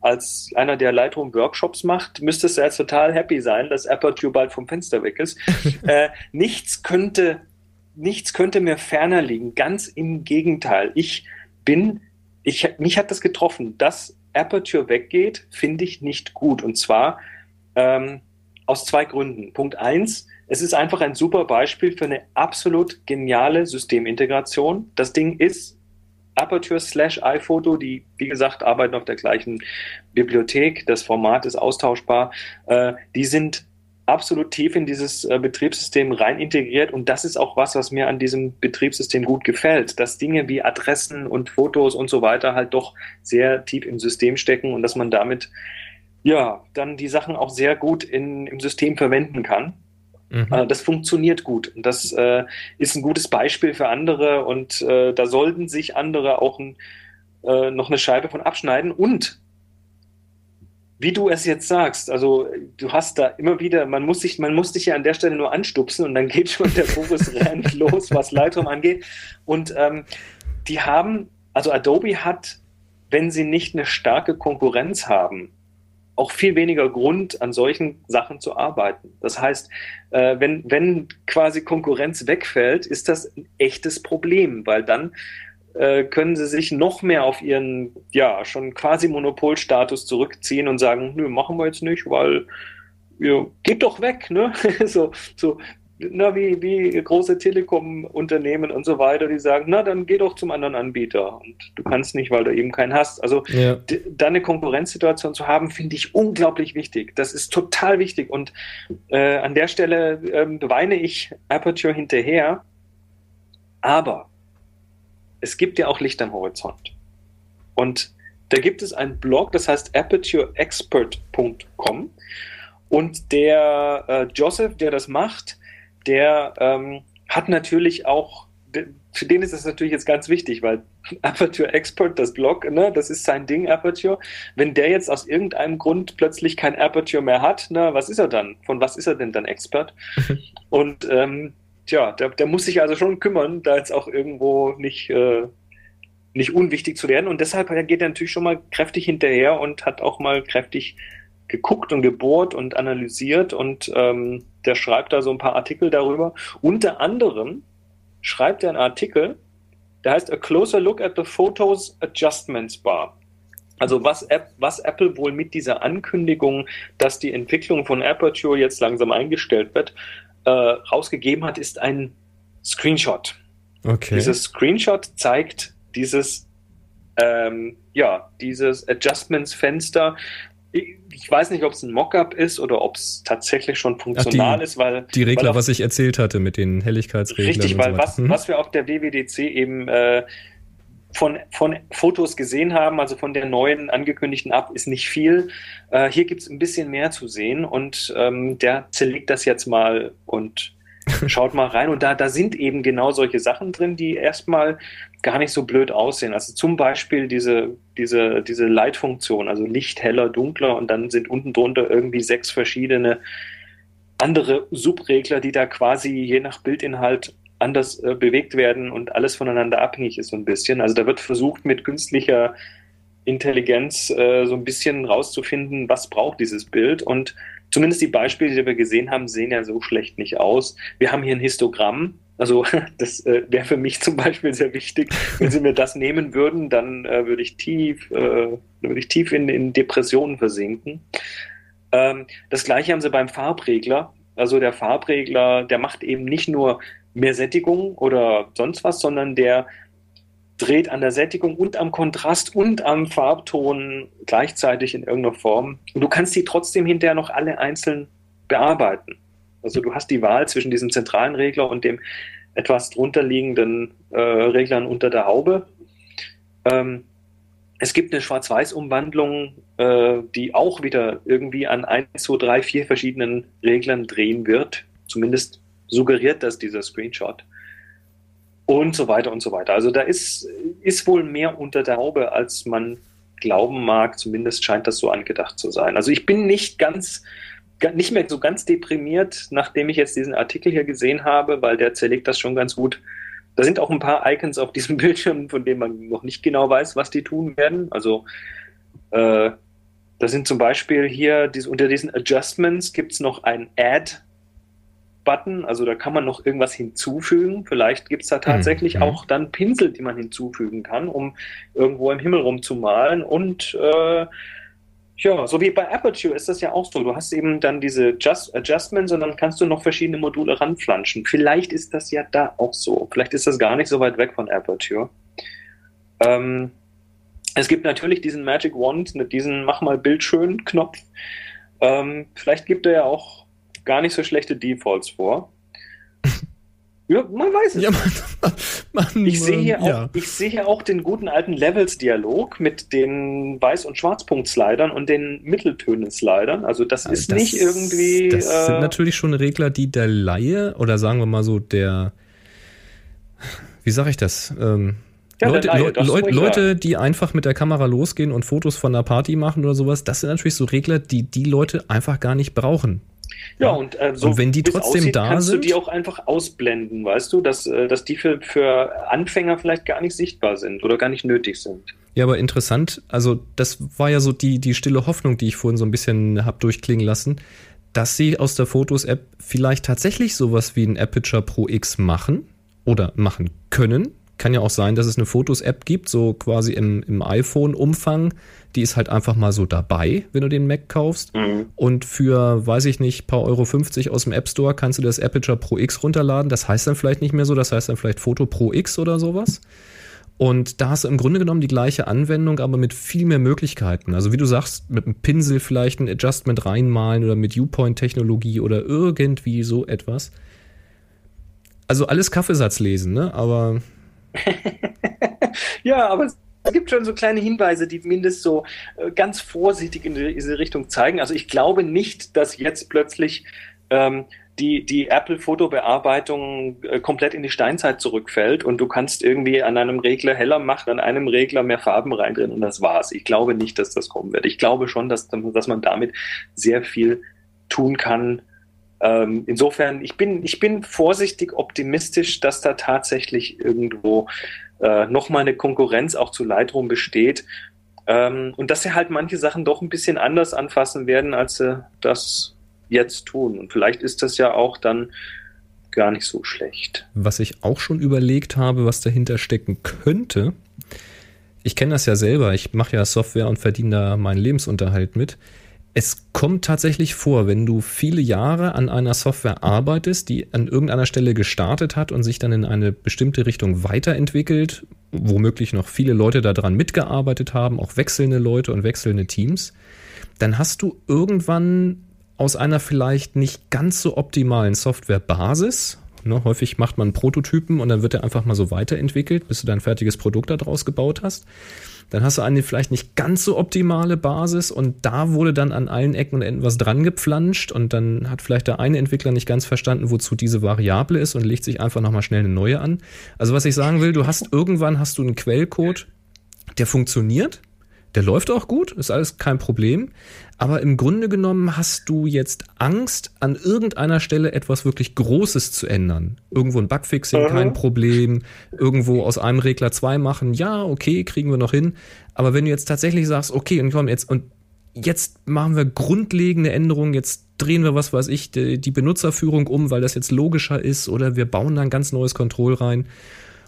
als einer, der Lightroom-Workshops macht, müsstest du jetzt total happy sein, dass Aperture bald vom Fenster weg ist. äh, nichts könnte, nichts könnte mir ferner liegen. Ganz im Gegenteil. Ich bin, ich, mich hat das getroffen, dass Aperture weggeht, finde ich nicht gut. Und zwar ähm, aus zwei Gründen. Punkt eins, es ist einfach ein super Beispiel für eine absolut geniale Systemintegration. Das Ding ist Aperture slash iPhoto, die, wie gesagt, arbeiten auf der gleichen Bibliothek. Das Format ist austauschbar. Äh, die sind absolut tief in dieses äh, Betriebssystem rein integriert und das ist auch was, was mir an diesem Betriebssystem gut gefällt, dass Dinge wie Adressen und Fotos und so weiter halt doch sehr tief im System stecken und dass man damit ja dann die Sachen auch sehr gut in, im System verwenden kann. Mhm. Äh, das funktioniert gut. Und das äh, ist ein gutes Beispiel für andere und äh, da sollten sich andere auch ein, äh, noch eine Scheibe von abschneiden. Und wie du es jetzt sagst, also du hast da immer wieder, man muss sich, man muss dich ja an der Stelle nur anstupsen und dann geht schon der Fokus rennt los, was Lightroom angeht. Und ähm, die haben, also Adobe hat wenn sie nicht eine starke Konkurrenz haben, auch viel weniger Grund, an solchen Sachen zu arbeiten. Das heißt, äh, wenn, wenn quasi Konkurrenz wegfällt, ist das ein echtes Problem, weil dann äh, können sie sich noch mehr auf ihren, ja, schon quasi Monopolstatus zurückziehen und sagen, nö, machen wir jetzt nicht, weil ja, geht doch weg, ne? so, so, na, wie, wie große Telekom-Unternehmen und so weiter, die sagen, na, dann geh doch zum anderen Anbieter. Und du kannst nicht, weil du eben keinen hast. Also ja. da eine Konkurrenzsituation zu haben, finde ich unglaublich wichtig. Das ist total wichtig. Und äh, an der Stelle ähm, weine ich Aperture hinterher. Aber es gibt ja auch Licht am Horizont. Und da gibt es einen Blog, das heißt apertureexpert.com. Und der äh, Joseph, der das macht, der ähm, hat natürlich auch, für den ist das natürlich jetzt ganz wichtig, weil Aperture Expert, das Blog, ne, das ist sein Ding, Aperture. Wenn der jetzt aus irgendeinem Grund plötzlich kein Aperture mehr hat, na, was ist er dann? Von was ist er denn dann Expert? Und ähm, tja, der, der muss sich also schon kümmern, da jetzt auch irgendwo nicht, äh, nicht unwichtig zu werden. Und deshalb geht er natürlich schon mal kräftig hinterher und hat auch mal kräftig geguckt und gebohrt und analysiert und ähm, der schreibt da so ein paar Artikel darüber. Unter anderem schreibt er einen Artikel, der heißt A Closer Look at the Photos Adjustments Bar. Also was, was Apple wohl mit dieser Ankündigung, dass die Entwicklung von Aperture jetzt langsam eingestellt wird, äh, rausgegeben hat, ist ein Screenshot. Okay. Dieses Screenshot zeigt dieses ähm, ja, dieses Adjustments-Fenster, ich weiß nicht, ob es ein Mockup ist oder ob es tatsächlich schon funktional Ach, die, ist, weil. Die Regler, weil auch, was ich erzählt hatte mit den Helligkeitsreglern. Richtig, weil so was, mhm. was wir auf der WWDC eben äh, von, von Fotos gesehen haben, also von der neuen angekündigten App, ist nicht viel. Äh, hier gibt es ein bisschen mehr zu sehen und ähm, der zerlegt das jetzt mal und schaut mal rein. Und da, da sind eben genau solche Sachen drin, die erstmal gar nicht so blöd aussehen. Also zum Beispiel diese, diese, diese Leitfunktion, also Licht heller, dunkler und dann sind unten drunter irgendwie sechs verschiedene andere Subregler, die da quasi je nach Bildinhalt anders äh, bewegt werden und alles voneinander abhängig ist so ein bisschen. Also da wird versucht mit künstlicher Intelligenz äh, so ein bisschen rauszufinden, was braucht dieses Bild und zumindest die Beispiele, die wir gesehen haben, sehen ja so schlecht nicht aus. Wir haben hier ein Histogramm, also das äh, wäre für mich zum Beispiel sehr wichtig. Wenn Sie mir das nehmen würden, dann äh, würde ich tief, äh, würde ich tief in, in Depressionen versinken. Ähm, das gleiche haben Sie beim Farbregler. Also der Farbregler, der macht eben nicht nur mehr Sättigung oder sonst was, sondern der dreht an der Sättigung und am Kontrast und am Farbton gleichzeitig in irgendeiner Form. Und du kannst die trotzdem hinterher noch alle einzeln bearbeiten. Also du hast die Wahl zwischen diesem zentralen Regler und dem etwas drunter liegenden äh, Reglern unter der Haube. Ähm, es gibt eine Schwarz-Weiß-Umwandlung, äh, die auch wieder irgendwie an 1, 2, 3, 4 verschiedenen Reglern drehen wird. Zumindest suggeriert das dieser Screenshot. Und so weiter und so weiter. Also da ist, ist wohl mehr unter der Haube, als man glauben mag. Zumindest scheint das so angedacht zu sein. Also ich bin nicht ganz nicht mehr so ganz deprimiert, nachdem ich jetzt diesen Artikel hier gesehen habe, weil der zerlegt das schon ganz gut. Da sind auch ein paar Icons auf diesem Bildschirm, von denen man noch nicht genau weiß, was die tun werden. Also äh, da sind zum Beispiel hier unter diesen Adjustments gibt es noch ein Add-Button, also da kann man noch irgendwas hinzufügen. Vielleicht gibt es da tatsächlich mhm. auch dann Pinsel, die man hinzufügen kann, um irgendwo im Himmel rumzumalen. Und äh, ja, so wie bei Aperture ist das ja auch so. Du hast eben dann diese Just Adjustments und dann kannst du noch verschiedene Module ranflanschen. Vielleicht ist das ja da auch so. Vielleicht ist das gar nicht so weit weg von Aperture. Ähm, es gibt natürlich diesen Magic Wand, diesen Mach mal Bild schön Knopf. Ähm, vielleicht gibt er ja auch gar nicht so schlechte Defaults vor. Ja, man weiß es. Ja, man, man, ich sehe hier, ja. auch, ich sehe hier auch den guten alten Levels-Dialog mit den Weiß- und Schwarzpunkt-Slidern und den Mitteltönen-Slidern. Also das ist das, nicht irgendwie. Das äh, sind natürlich schon Regler, die der Laie oder sagen wir mal so der, wie sage ich das? Ähm, ja, Leute, Laie, Leute, Leute, die einfach mit der Kamera losgehen und Fotos von einer Party machen oder sowas, das sind natürlich so Regler, die die Leute einfach gar nicht brauchen. Ja, und, äh, so und wenn die trotzdem aussieht, da kannst sind, du die auch einfach ausblenden, weißt du, dass, äh, dass die für, für Anfänger vielleicht gar nicht sichtbar sind oder gar nicht nötig sind. Ja, aber interessant, also das war ja so die, die stille Hoffnung, die ich vorhin so ein bisschen hab durchklingen lassen, dass sie aus der Fotos-App vielleicht tatsächlich sowas wie ein Aperture Pro X machen oder machen können. Kann ja auch sein, dass es eine Fotos-App gibt, so quasi im, im iPhone-Umfang. Die ist halt einfach mal so dabei, wenn du den Mac kaufst. Mhm. Und für, weiß ich nicht, paar Euro 50 aus dem App Store kannst du das Aperture Pro X runterladen. Das heißt dann vielleicht nicht mehr so, das heißt dann vielleicht Foto Pro X oder sowas. Und da hast du im Grunde genommen die gleiche Anwendung, aber mit viel mehr Möglichkeiten. Also wie du sagst, mit einem Pinsel vielleicht ein Adjustment reinmalen oder mit Viewpoint-Technologie oder irgendwie so etwas. Also alles Kaffeesatz lesen, ne? Aber. ja, aber es gibt schon so kleine Hinweise, die mindestens so äh, ganz vorsichtig in diese Richtung zeigen. Also ich glaube nicht, dass jetzt plötzlich ähm, die, die Apple-Fotobearbeitung äh, komplett in die Steinzeit zurückfällt und du kannst irgendwie an einem Regler heller machen, an einem Regler mehr Farben rein drin und das war's. Ich glaube nicht, dass das kommen wird. Ich glaube schon, dass, dass man damit sehr viel tun kann. Ähm, insofern, ich bin, ich bin vorsichtig optimistisch, dass da tatsächlich irgendwo äh, nochmal eine Konkurrenz auch zu Lightroom besteht. Ähm, und dass sie halt manche Sachen doch ein bisschen anders anfassen werden, als sie das jetzt tun. Und vielleicht ist das ja auch dann gar nicht so schlecht. Was ich auch schon überlegt habe, was dahinter stecken könnte, ich kenne das ja selber, ich mache ja Software und verdiene da meinen Lebensunterhalt mit. Es kommt tatsächlich vor, wenn du viele Jahre an einer Software arbeitest, die an irgendeiner Stelle gestartet hat und sich dann in eine bestimmte Richtung weiterentwickelt, womöglich noch viele Leute daran mitgearbeitet haben, auch wechselnde Leute und wechselnde Teams, dann hast du irgendwann aus einer vielleicht nicht ganz so optimalen Softwarebasis. Ne, häufig macht man Prototypen und dann wird er einfach mal so weiterentwickelt, bis du dein fertiges Produkt daraus gebaut hast. Dann hast du eine vielleicht nicht ganz so optimale Basis und da wurde dann an allen Ecken und Enden was dran gepflanscht und dann hat vielleicht der eine Entwickler nicht ganz verstanden, wozu diese Variable ist und legt sich einfach nochmal schnell eine neue an. Also was ich sagen will, du hast irgendwann hast du einen Quellcode, der funktioniert, der läuft auch gut, ist alles kein Problem. Aber im Grunde genommen hast du jetzt Angst, an irgendeiner Stelle etwas wirklich Großes zu ändern. Irgendwo ein Bugfixing, mhm. kein Problem. Irgendwo aus einem Regler zwei machen, ja, okay, kriegen wir noch hin. Aber wenn du jetzt tatsächlich sagst, okay, und komm jetzt, und jetzt machen wir grundlegende Änderungen, jetzt drehen wir, was weiß ich, die, die Benutzerführung um, weil das jetzt logischer ist, oder wir bauen da ein ganz neues Control rein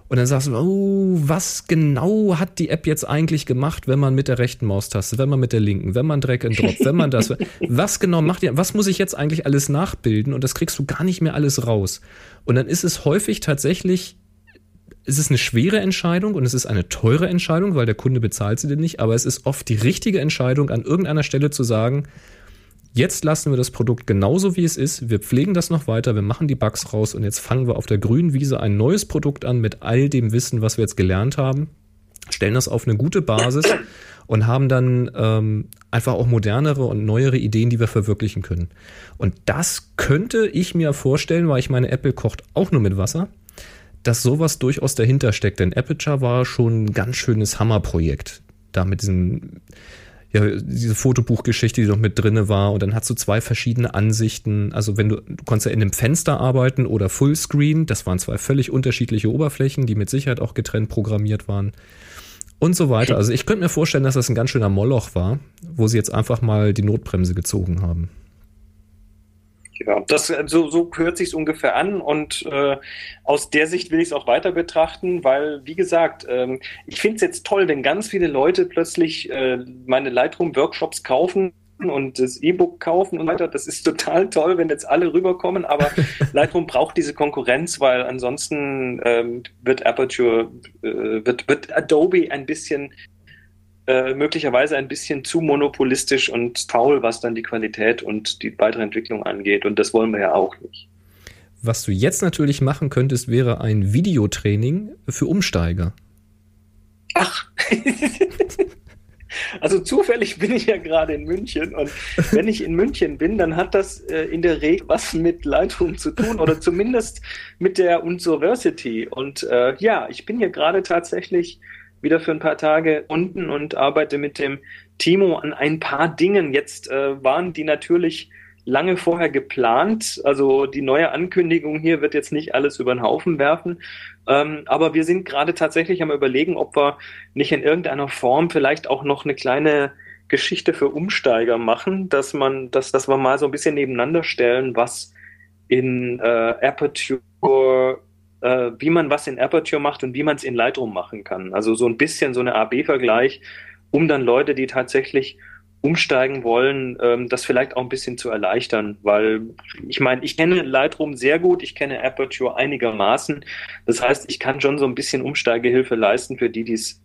und dann sagst du, oh, was genau hat die App jetzt eigentlich gemacht, wenn man mit der rechten Maustaste, wenn man mit der linken, wenn man Drag and Drop, wenn man das, was genau macht die, was muss ich jetzt eigentlich alles nachbilden? Und das kriegst du gar nicht mehr alles raus. Und dann ist es häufig tatsächlich, es ist eine schwere Entscheidung und es ist eine teure Entscheidung, weil der Kunde bezahlt sie dir nicht, aber es ist oft die richtige Entscheidung, an irgendeiner Stelle zu sagen, Jetzt lassen wir das Produkt genauso wie es ist. Wir pflegen das noch weiter, wir machen die Bugs raus und jetzt fangen wir auf der grünen Wiese ein neues Produkt an mit all dem Wissen, was wir jetzt gelernt haben, stellen das auf eine gute Basis und haben dann ähm, einfach auch modernere und neuere Ideen, die wir verwirklichen können. Und das könnte ich mir vorstellen, weil ich meine, Apple kocht auch nur mit Wasser, dass sowas durchaus dahinter steckt. Denn Aperture war schon ein ganz schönes Hammerprojekt. Da mit diesen ja, diese Fotobuchgeschichte, die noch mit drinne war. Und dann hast du zwei verschiedene Ansichten. Also wenn du, du konntest ja in einem Fenster arbeiten oder Fullscreen. Das waren zwei völlig unterschiedliche Oberflächen, die mit Sicherheit auch getrennt programmiert waren. Und so weiter. Also ich könnte mir vorstellen, dass das ein ganz schöner Moloch war, wo sie jetzt einfach mal die Notbremse gezogen haben. Ja, das, so, so hört sich ungefähr an und äh, aus der Sicht will ich es auch weiter betrachten, weil, wie gesagt, ähm, ich finde es jetzt toll, wenn ganz viele Leute plötzlich äh, meine Lightroom-Workshops kaufen und das E-Book kaufen und weiter. Das ist total toll, wenn jetzt alle rüberkommen, aber Lightroom braucht diese Konkurrenz, weil ansonsten ähm, wird Aperture, äh, wird, wird Adobe ein bisschen äh, möglicherweise ein bisschen zu monopolistisch und faul, was dann die Qualität und die weitere Entwicklung angeht. Und das wollen wir ja auch nicht. Was du jetzt natürlich machen könntest, wäre ein Videotraining für Umsteiger. Ach. Also zufällig bin ich ja gerade in München und wenn ich in München bin, dann hat das äh, in der Regel was mit Lightroom zu tun oder zumindest mit der University. Und äh, ja, ich bin hier gerade tatsächlich wieder für ein paar Tage unten und arbeite mit dem Timo an ein paar Dingen. Jetzt äh, waren die natürlich lange vorher geplant. Also die neue Ankündigung hier wird jetzt nicht alles über den Haufen werfen. Ähm, aber wir sind gerade tatsächlich am Überlegen, ob wir nicht in irgendeiner Form vielleicht auch noch eine kleine Geschichte für Umsteiger machen, dass man, dass, dass wir mal so ein bisschen nebeneinander stellen, was in äh, Aperture, äh, wie man was in Aperture macht und wie man es in Lightroom machen kann. Also so ein bisschen so eine A-B-Vergleich, um dann Leute, die tatsächlich umsteigen wollen, ähm, das vielleicht auch ein bisschen zu erleichtern, weil ich meine, ich kenne Lightroom sehr gut, ich kenne Aperture einigermaßen. Das heißt, ich kann schon so ein bisschen Umsteigehilfe leisten für die, die es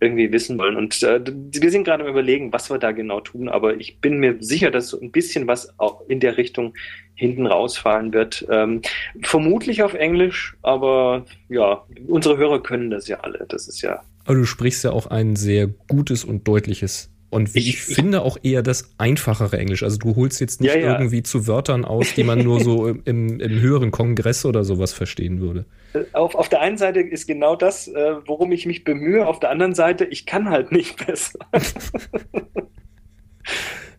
irgendwie wissen wollen. Und äh, wir sind gerade am überlegen, was wir da genau tun, aber ich bin mir sicher, dass so ein bisschen was auch in der Richtung hinten rausfallen wird. Ähm, vermutlich auf Englisch, aber ja, unsere Hörer können das ja alle. Das ist ja. Aber du sprichst ja auch ein sehr gutes und deutliches und wie ich, ich, finde auch eher das einfachere Englisch. Also du holst jetzt nicht ja, ja. irgendwie zu Wörtern aus, die man nur so im, im höheren Kongress oder sowas verstehen würde. Auf, auf der einen Seite ist genau das, äh, worum ich mich bemühe. Auf der anderen Seite, ich kann halt nicht besser.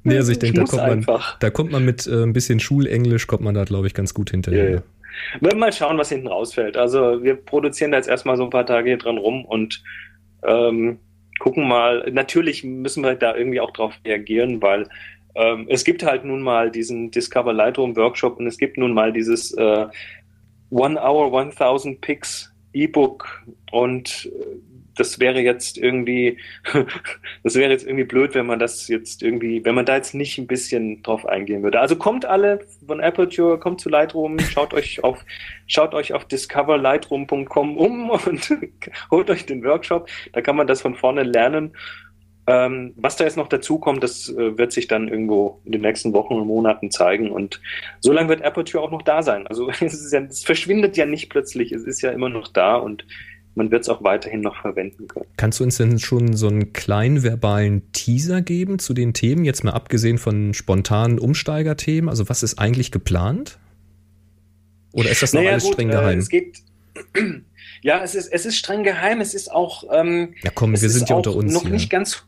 nee, also ich denke, da, kommt man, da kommt man mit äh, ein bisschen Schulenglisch, kommt man da, glaube ich, ganz gut hinterher. Ja, Wir werden mal schauen, was hinten rausfällt. Also wir produzieren da jetzt erstmal so ein paar Tage hier dran rum und ähm, gucken mal, natürlich müssen wir da irgendwie auch drauf reagieren, weil ähm, es gibt halt nun mal diesen Discover Lightroom Workshop und es gibt nun mal dieses äh, One Hour 1000 Picks E-Book und äh, das wäre jetzt irgendwie, das wäre jetzt irgendwie blöd, wenn man das jetzt irgendwie, wenn man da jetzt nicht ein bisschen drauf eingehen würde. Also kommt alle von Aperture, kommt zu Lightroom, schaut euch auf, schaut euch auf discoverlightroom.com um und holt euch den Workshop. Da kann man das von vorne lernen. Ähm, was da jetzt noch dazu kommt, das äh, wird sich dann irgendwo in den nächsten Wochen und Monaten zeigen. Und so lange wird Aperture auch noch da sein. Also es, ja, es verschwindet ja nicht plötzlich, es ist ja immer noch da und man wird es auch weiterhin noch verwenden können. Kannst du uns denn schon so einen kleinen verbalen Teaser geben zu den Themen, jetzt mal abgesehen von spontanen Umsteigerthemen? Also was ist eigentlich geplant? Oder ist das noch naja, alles gut, streng geheim? Äh, es geht, ja, es ist, es ist streng geheim. Es ist auch. Ähm, ja, komm, wir sind ja unter uns. Noch hier. nicht ganz.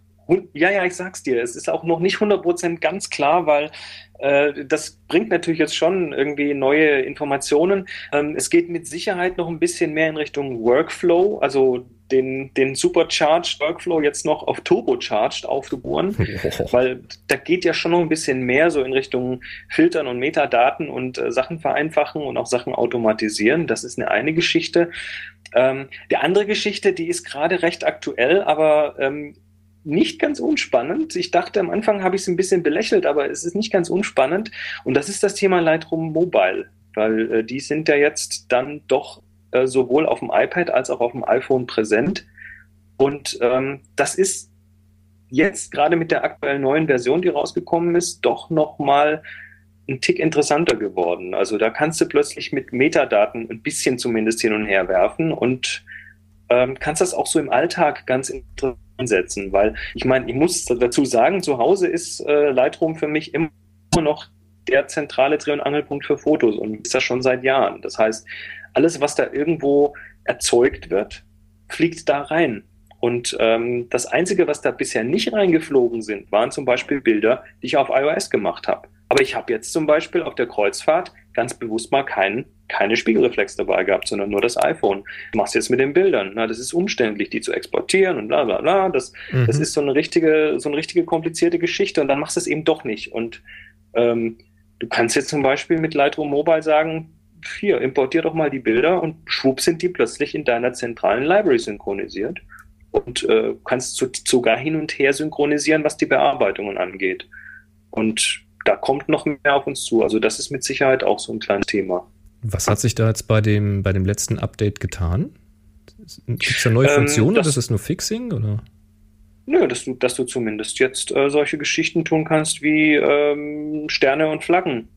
Ja, ja, ich sag's dir. Es ist auch noch nicht 100% ganz klar, weil äh, das bringt natürlich jetzt schon irgendwie neue Informationen. Ähm, es geht mit Sicherheit noch ein bisschen mehr in Richtung Workflow, also den, den Supercharged Workflow jetzt noch auf Turbocharged aufgeboren, weil da geht ja schon noch ein bisschen mehr so in Richtung Filtern und Metadaten und äh, Sachen vereinfachen und auch Sachen automatisieren. Das ist eine eine Geschichte. Ähm, die andere Geschichte, die ist gerade recht aktuell, aber ähm, nicht ganz unspannend. Ich dachte am Anfang habe ich es ein bisschen belächelt, aber es ist nicht ganz unspannend. Und das ist das Thema Lightroom Mobile, weil äh, die sind ja jetzt dann doch äh, sowohl auf dem iPad als auch auf dem iPhone präsent. Und ähm, das ist jetzt gerade mit der aktuellen neuen Version, die rausgekommen ist, doch nochmal ein Tick interessanter geworden. Also da kannst du plötzlich mit Metadaten ein bisschen zumindest hin und her werfen und ähm, kannst das auch so im Alltag ganz interessant einsetzen, weil ich meine, ich muss dazu sagen, zu Hause ist äh, Lightroom für mich immer noch der zentrale Dreh- und Angelpunkt für Fotos und ist das schon seit Jahren. Das heißt, alles, was da irgendwo erzeugt wird, fliegt da rein. Und ähm, das Einzige, was da bisher nicht reingeflogen sind, waren zum Beispiel Bilder, die ich auf iOS gemacht habe. Aber ich habe jetzt zum Beispiel auf der Kreuzfahrt ganz bewusst mal keinen keine Spiegelreflex dabei gehabt, sondern nur das iPhone. Du machst jetzt mit den Bildern. Na, das ist umständlich, die zu exportieren und bla bla bla. Das, mhm. das ist so eine richtige, so eine richtige komplizierte Geschichte und dann machst du es eben doch nicht. Und ähm, du kannst jetzt zum Beispiel mit Lightroom Mobile sagen, hier, importier doch mal die Bilder und schwupp sind die plötzlich in deiner zentralen Library synchronisiert und äh, kannst sogar hin und her synchronisieren, was die Bearbeitungen angeht. Und da kommt noch mehr auf uns zu. Also das ist mit Sicherheit auch so ein kleines Thema. Was hat sich da jetzt bei dem, bei dem letzten Update getan? Gibt es da neue ähm, Funktionen das, oder ist es nur Fixing? Oder? Nö, dass du, dass du zumindest jetzt äh, solche Geschichten tun kannst wie ähm, Sterne und Flaggen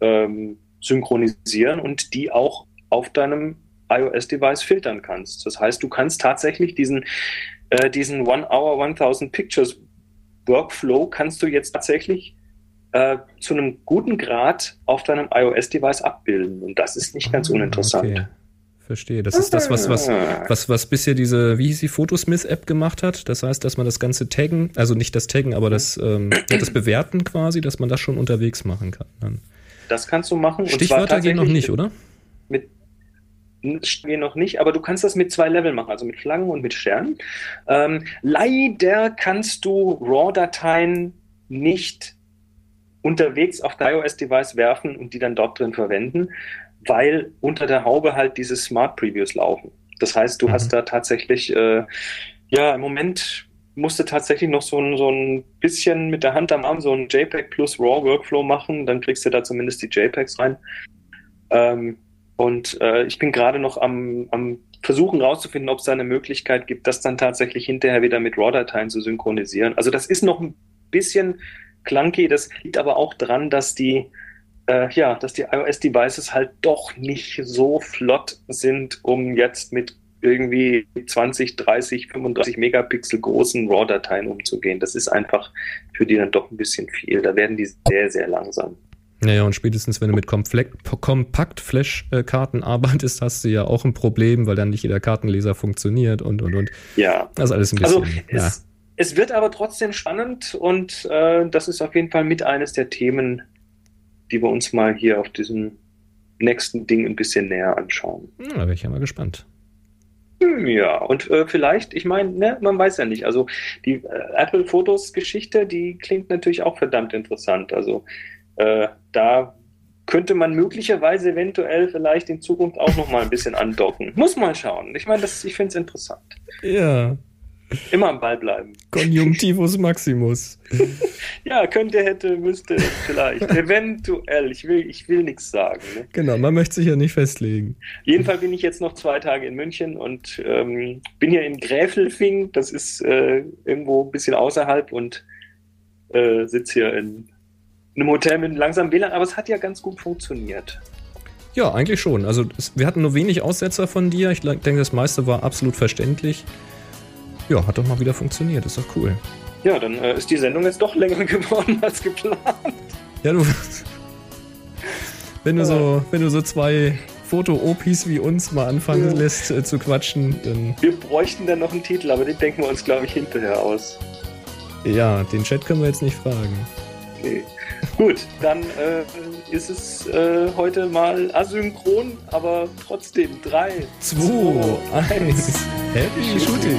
ähm, synchronisieren und die auch auf deinem iOS-Device filtern kannst. Das heißt, du kannst tatsächlich diesen, äh, diesen One Hour 1000 Pictures Workflow kannst du jetzt tatsächlich äh, zu einem guten Grad auf deinem iOS-Device abbilden. Und das ist nicht ganz ah, uninteressant. Okay. verstehe. Das ist das, was, was, was, was bisher diese, wie hieß die Photosmith-App gemacht hat. Das heißt, dass man das ganze Taggen, also nicht das Taggen, aber das, ähm, das Bewerten quasi, dass man das schon unterwegs machen kann. Dann. Das kannst du machen. Stichwörter gehen noch nicht, oder? Mit gehen noch nicht, aber du kannst das mit zwei Leveln machen, also mit Flaggen und mit Sternen. Ähm, leider kannst du RAW-Dateien nicht unterwegs auf dein iOS-Device werfen und die dann dort drin verwenden, weil unter der Haube halt diese Smart Previews laufen. Das heißt, du mhm. hast da tatsächlich, äh, ja, im Moment musste tatsächlich noch so ein, so ein bisschen mit der Hand am Arm so ein JPEG plus RAW Workflow machen, dann kriegst du da zumindest die JPEGs rein. Ähm, und äh, ich bin gerade noch am, am versuchen rauszufinden, ob es da eine Möglichkeit gibt, das dann tatsächlich hinterher wieder mit RAW-Dateien zu synchronisieren. Also das ist noch ein bisschen clunky, das liegt aber auch dran, dass die äh, ja, dass die iOS-Devices halt doch nicht so flott sind, um jetzt mit irgendwie 20, 30, 35 Megapixel großen RAW-Dateien umzugehen. Das ist einfach für die dann doch ein bisschen viel. Da werden die sehr, sehr langsam. Naja, und spätestens, wenn du mit Kompakt-Flash-Karten arbeitest, hast du ja auch ein Problem, weil dann nicht jeder Kartenleser funktioniert und, und, und. Ja. Das ist alles ein bisschen. Also, ja. Es, wird aber trotzdem spannend und äh, das ist auf jeden Fall mit eines der Themen, die wir uns mal hier auf diesem nächsten Ding ein bisschen näher anschauen. Ja, da bin ich ja mal gespannt. Hm, ja, und äh, vielleicht, ich meine, ne, man weiß ja nicht. Also die äh, Apple Fotos Geschichte, die klingt natürlich auch verdammt interessant. Also äh, da könnte man möglicherweise eventuell vielleicht in Zukunft auch noch mal ein bisschen andocken. Muss mal schauen. Ich meine, das, ich finde es interessant. Ja. Immer am Ball bleiben. Conjunctivus Maximus. ja, könnte, hätte, müsste, vielleicht. Eventuell. Ich will, ich will nichts sagen. Ne? Genau, man möchte sich ja nicht festlegen. Jedenfalls bin ich jetzt noch zwei Tage in München und ähm, bin hier in Gräfelfing. Das ist äh, irgendwo ein bisschen außerhalb und äh, sitze hier in einem Hotel mit einem langsamen WLAN, aber es hat ja ganz gut funktioniert. Ja, eigentlich schon. Also es, wir hatten nur wenig Aussetzer von dir. Ich denke, das meiste war absolut verständlich. Ja, hat doch mal wieder funktioniert. Ist doch cool. Ja, dann äh, ist die Sendung jetzt doch länger geworden als geplant. Ja, du. wenn du so, wenn du so zwei Foto-Opis wie uns mal anfangen ja. lässt äh, zu quatschen, dann. Wir bräuchten dann noch einen Titel, aber den denken wir uns, glaube ich, hinterher aus. Ja, den Chat können wir jetzt nicht fragen. Nee. Gut, dann äh, ist es äh, heute mal asynchron, aber trotzdem 3, 2, 1. Happy Shooting!